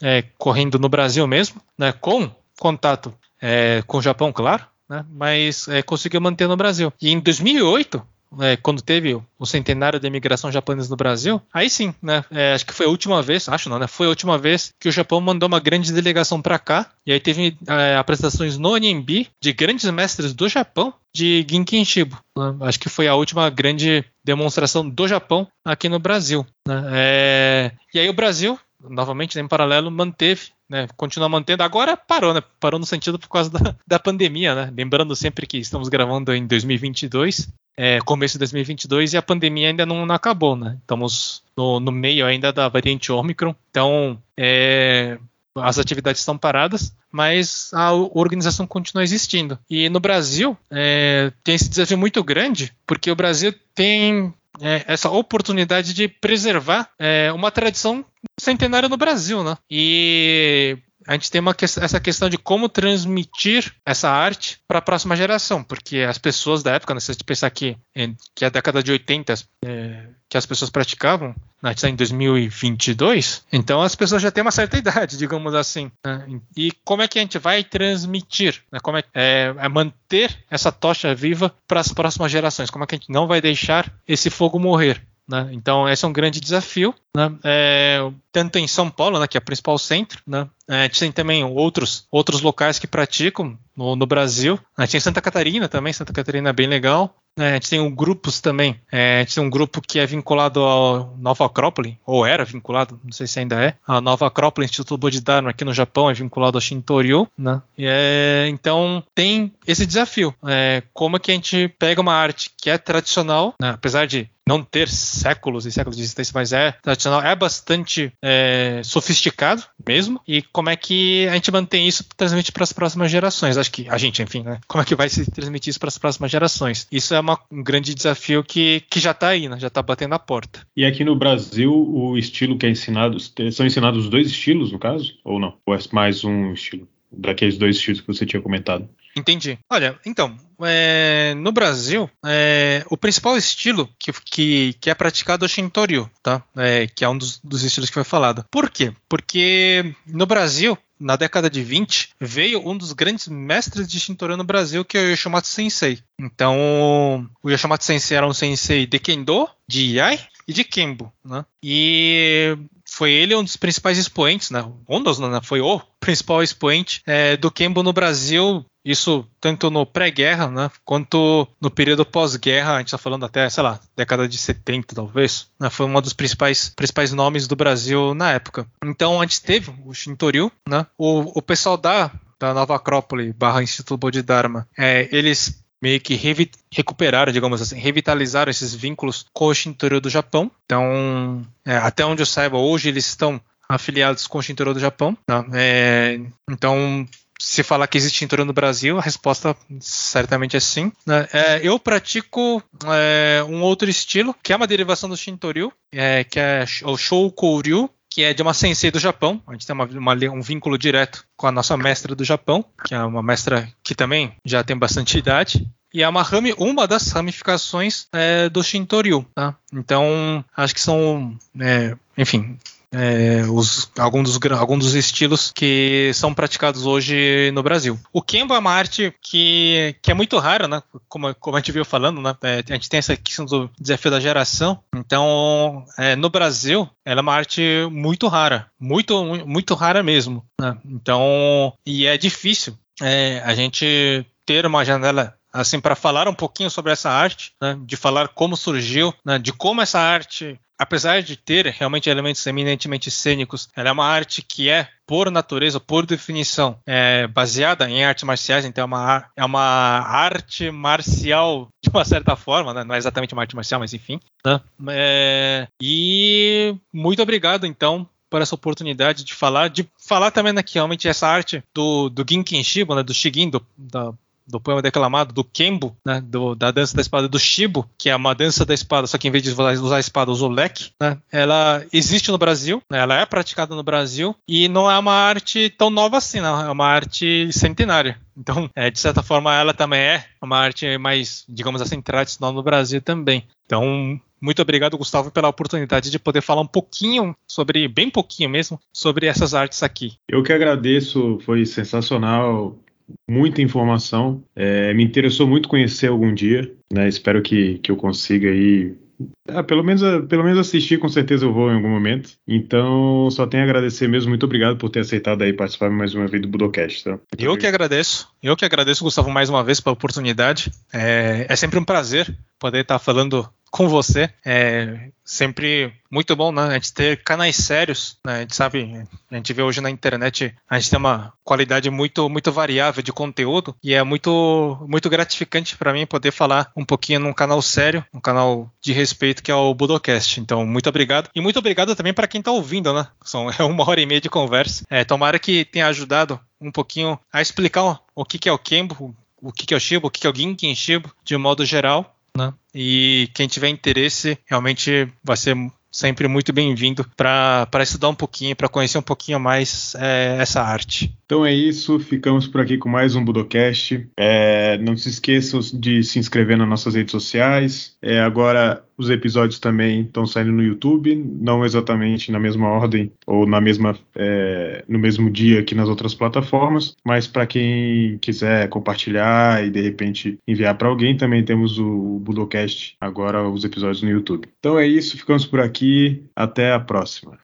é, correndo no Brasil mesmo, né, com contato com o Japão, claro, né, mas conseguiu manter no Brasil. E em 2008 é, quando teve o centenário da imigração japonesa no Brasil, aí sim, né? É, acho que foi a última vez, acho não, né? Foi a última vez que o Japão mandou uma grande delegação para cá. E aí teve é, apresentações no Onimbi de grandes mestres do Japão de Ginken Shibo. Né? Acho que foi a última grande demonstração do Japão aqui no Brasil. Né? É... E aí o Brasil, novamente, né, em paralelo, manteve né, continua mantendo. Agora parou, né? Parou no sentido por causa da, da pandemia, né? Lembrando sempre que estamos gravando em 2022 é, começo de 2022 e a pandemia ainda não, não acabou, né? Estamos no, no, meio ainda da variante Omicron, então é, as atividades estão paradas, mas a organização continua existindo. E no Brasil é, tem esse desafio muito grande, porque o Brasil tem é, essa oportunidade de preservar é, uma tradição centenária no Brasil, né? E a gente tem uma, essa questão de como transmitir essa arte para a próxima geração, porque as pessoas da época, né, se a gente pensar que, que a década de 80 é, que as pessoas praticavam, né, a gente está em 2022, então as pessoas já têm uma certa idade, digamos assim. Né? E como é que a gente vai transmitir? Né? Como é, é, é manter essa tocha viva para as próximas gerações? Como é que a gente não vai deixar esse fogo morrer? Né? Então, esse é um grande desafio, né? é, tanto em São Paulo, né, que é o principal centro, né? É, a gente tem também outros, outros locais que praticam no, no Brasil. A gente tem Santa Catarina também, Santa Catarina é bem legal. É, a gente tem um grupos também. É, a gente tem um grupo que é vinculado ao Nova Acrópole, ou era vinculado, não sei se ainda é. A Nova Acrópole, Instituto Bodhidharma aqui no Japão, é vinculado ao Shintoryu, né? É, então tem esse desafio. É, como é que a gente pega uma arte que é tradicional, né? apesar de não ter séculos e séculos de existência, mas é tradicional, é bastante sofisticado mesmo. E como é que a gente mantém isso transmite para as próximas gerações? Acho que a gente, enfim, né? Como é que vai se transmitir isso para as próximas gerações? Isso é uma, um grande desafio que, que já está aí, né? Já está batendo a porta. E aqui no Brasil, o estilo que é ensinado, são ensinados os dois estilos, no caso? Ou não? Ou é mais um estilo? Daqueles dois estilos que você tinha comentado? Entendi. Olha, então, é, no Brasil, é, o principal estilo que, que, que, é praticado é o Shintoryu, tá? É, que é um dos, dos, estilos que foi falado. Por quê? Porque no Brasil, na década de 20, veio um dos grandes mestres de Shintoryu no Brasil, que é o Yoshimatsu Sensei. Então, o Yoshimatsu Sensei era um sensei de Kendo, de Yai e de Kembo, né? E foi ele um dos principais expoentes, né? Um dos, né? Foi o principal expoente é, do Kembo no Brasil isso tanto no pré-guerra, né, quanto no período pós-guerra, a gente está falando até, sei lá, década de 70 talvez, né, foi um dos principais, principais nomes do Brasil na época. Então a gente teve o Shintoryu, né, o, o pessoal da, da Nova Acrópole barra Instituto Bodhidharma, é, eles meio que recuperaram, digamos assim, revitalizaram esses vínculos com o Shintoryu do Japão. Então, é, até onde eu saiba, hoje eles estão afiliados com o Shintoryu do Japão. Tá? É, então, se falar que existe cinturão no Brasil, a resposta certamente é sim. Né? É, eu pratico é, um outro estilo, que é uma derivação do Shintoryu, é, que é o Shoukouryu, que é de uma sensei do Japão. A gente tem uma, uma, um vínculo direto com a nossa mestra do Japão, que é uma mestra que também já tem bastante idade. E é uma, rami, uma das ramificações é, do Shintoryu. Tá? Então, acho que são, é, enfim, é, os, alguns, dos, alguns dos estilos que são praticados hoje no Brasil. O Kembo é uma arte que, que é muito rara, né? Como, como a gente viu falando, né? É, a gente tem essa questão do desafio da geração. Então, é, no Brasil, ela é uma arte muito rara, muito, muito rara mesmo. Né? Então, e é difícil é, a gente ter uma janela assim para falar um pouquinho sobre essa arte, né, de falar como surgiu, né, de como essa arte, apesar de ter realmente elementos eminentemente cênicos, ela é uma arte que é por natureza, por definição, é baseada em artes marciais, então é uma, é uma arte marcial de uma certa forma, né, não é exatamente uma arte marcial, mas enfim. Né, é, e muito obrigado então por essa oportunidade de falar, de falar também né, que realmente essa arte do, do Ginken Shibo, né, do Shigin, do, da, do poema declamado do Kembo, né, do, da dança da espada do Shibo, que é uma dança da espada, só que em vez de usar a espada, usa o leque, né, ela existe no Brasil, né, ela é praticada no Brasil e não é uma arte tão nova assim, não, é uma arte centenária. Então, é, de certa forma, ela também é uma arte mais, digamos assim, tradicional no Brasil também. Então, muito obrigado, Gustavo, pela oportunidade de poder falar um pouquinho sobre, bem pouquinho mesmo, sobre essas artes aqui. Eu que agradeço, foi sensacional muita informação. É, me interessou muito conhecer algum dia, né? Espero que, que eu consiga aí. Ah, pelo, menos, pelo menos assistir, com certeza eu vou em algum momento. Então, só tenho a agradecer mesmo. Muito obrigado por ter aceitado aí participar mais uma vez do Budocast. Tá? eu que agradeço. Eu que agradeço, Gustavo, mais uma vez pela oportunidade. É, é sempre um prazer poder estar falando com você. É sempre muito bom, né? A gente ter canais sérios, né? A gente sabe, a gente vê hoje na internet, a gente tem uma qualidade muito, muito variável de conteúdo e é muito, muito gratificante para mim poder falar um pouquinho num canal sério, um canal de respeito que é o Budocast. Então, muito obrigado e muito obrigado também para quem está ouvindo, né? São é uma hora e meia de conversa. É, tomara que tenha ajudado um pouquinho a explicar o que, que é o Kembo, o que, que é o Shibo, o que, que é o Ginkin Shibo, de modo geral né? E quem tiver interesse realmente vai ser sempre muito bem-vindo para estudar um pouquinho, para conhecer um pouquinho mais é, essa arte. Então é isso, ficamos por aqui com mais um Budocast. É, não se esqueçam de se inscrever nas nossas redes sociais. É, agora os episódios também estão saindo no YouTube, não exatamente na mesma ordem ou na mesma é, no mesmo dia que nas outras plataformas, mas para quem quiser compartilhar e de repente enviar para alguém, também temos o Budocast agora os episódios no YouTube. Então é isso, ficamos por aqui, até a próxima.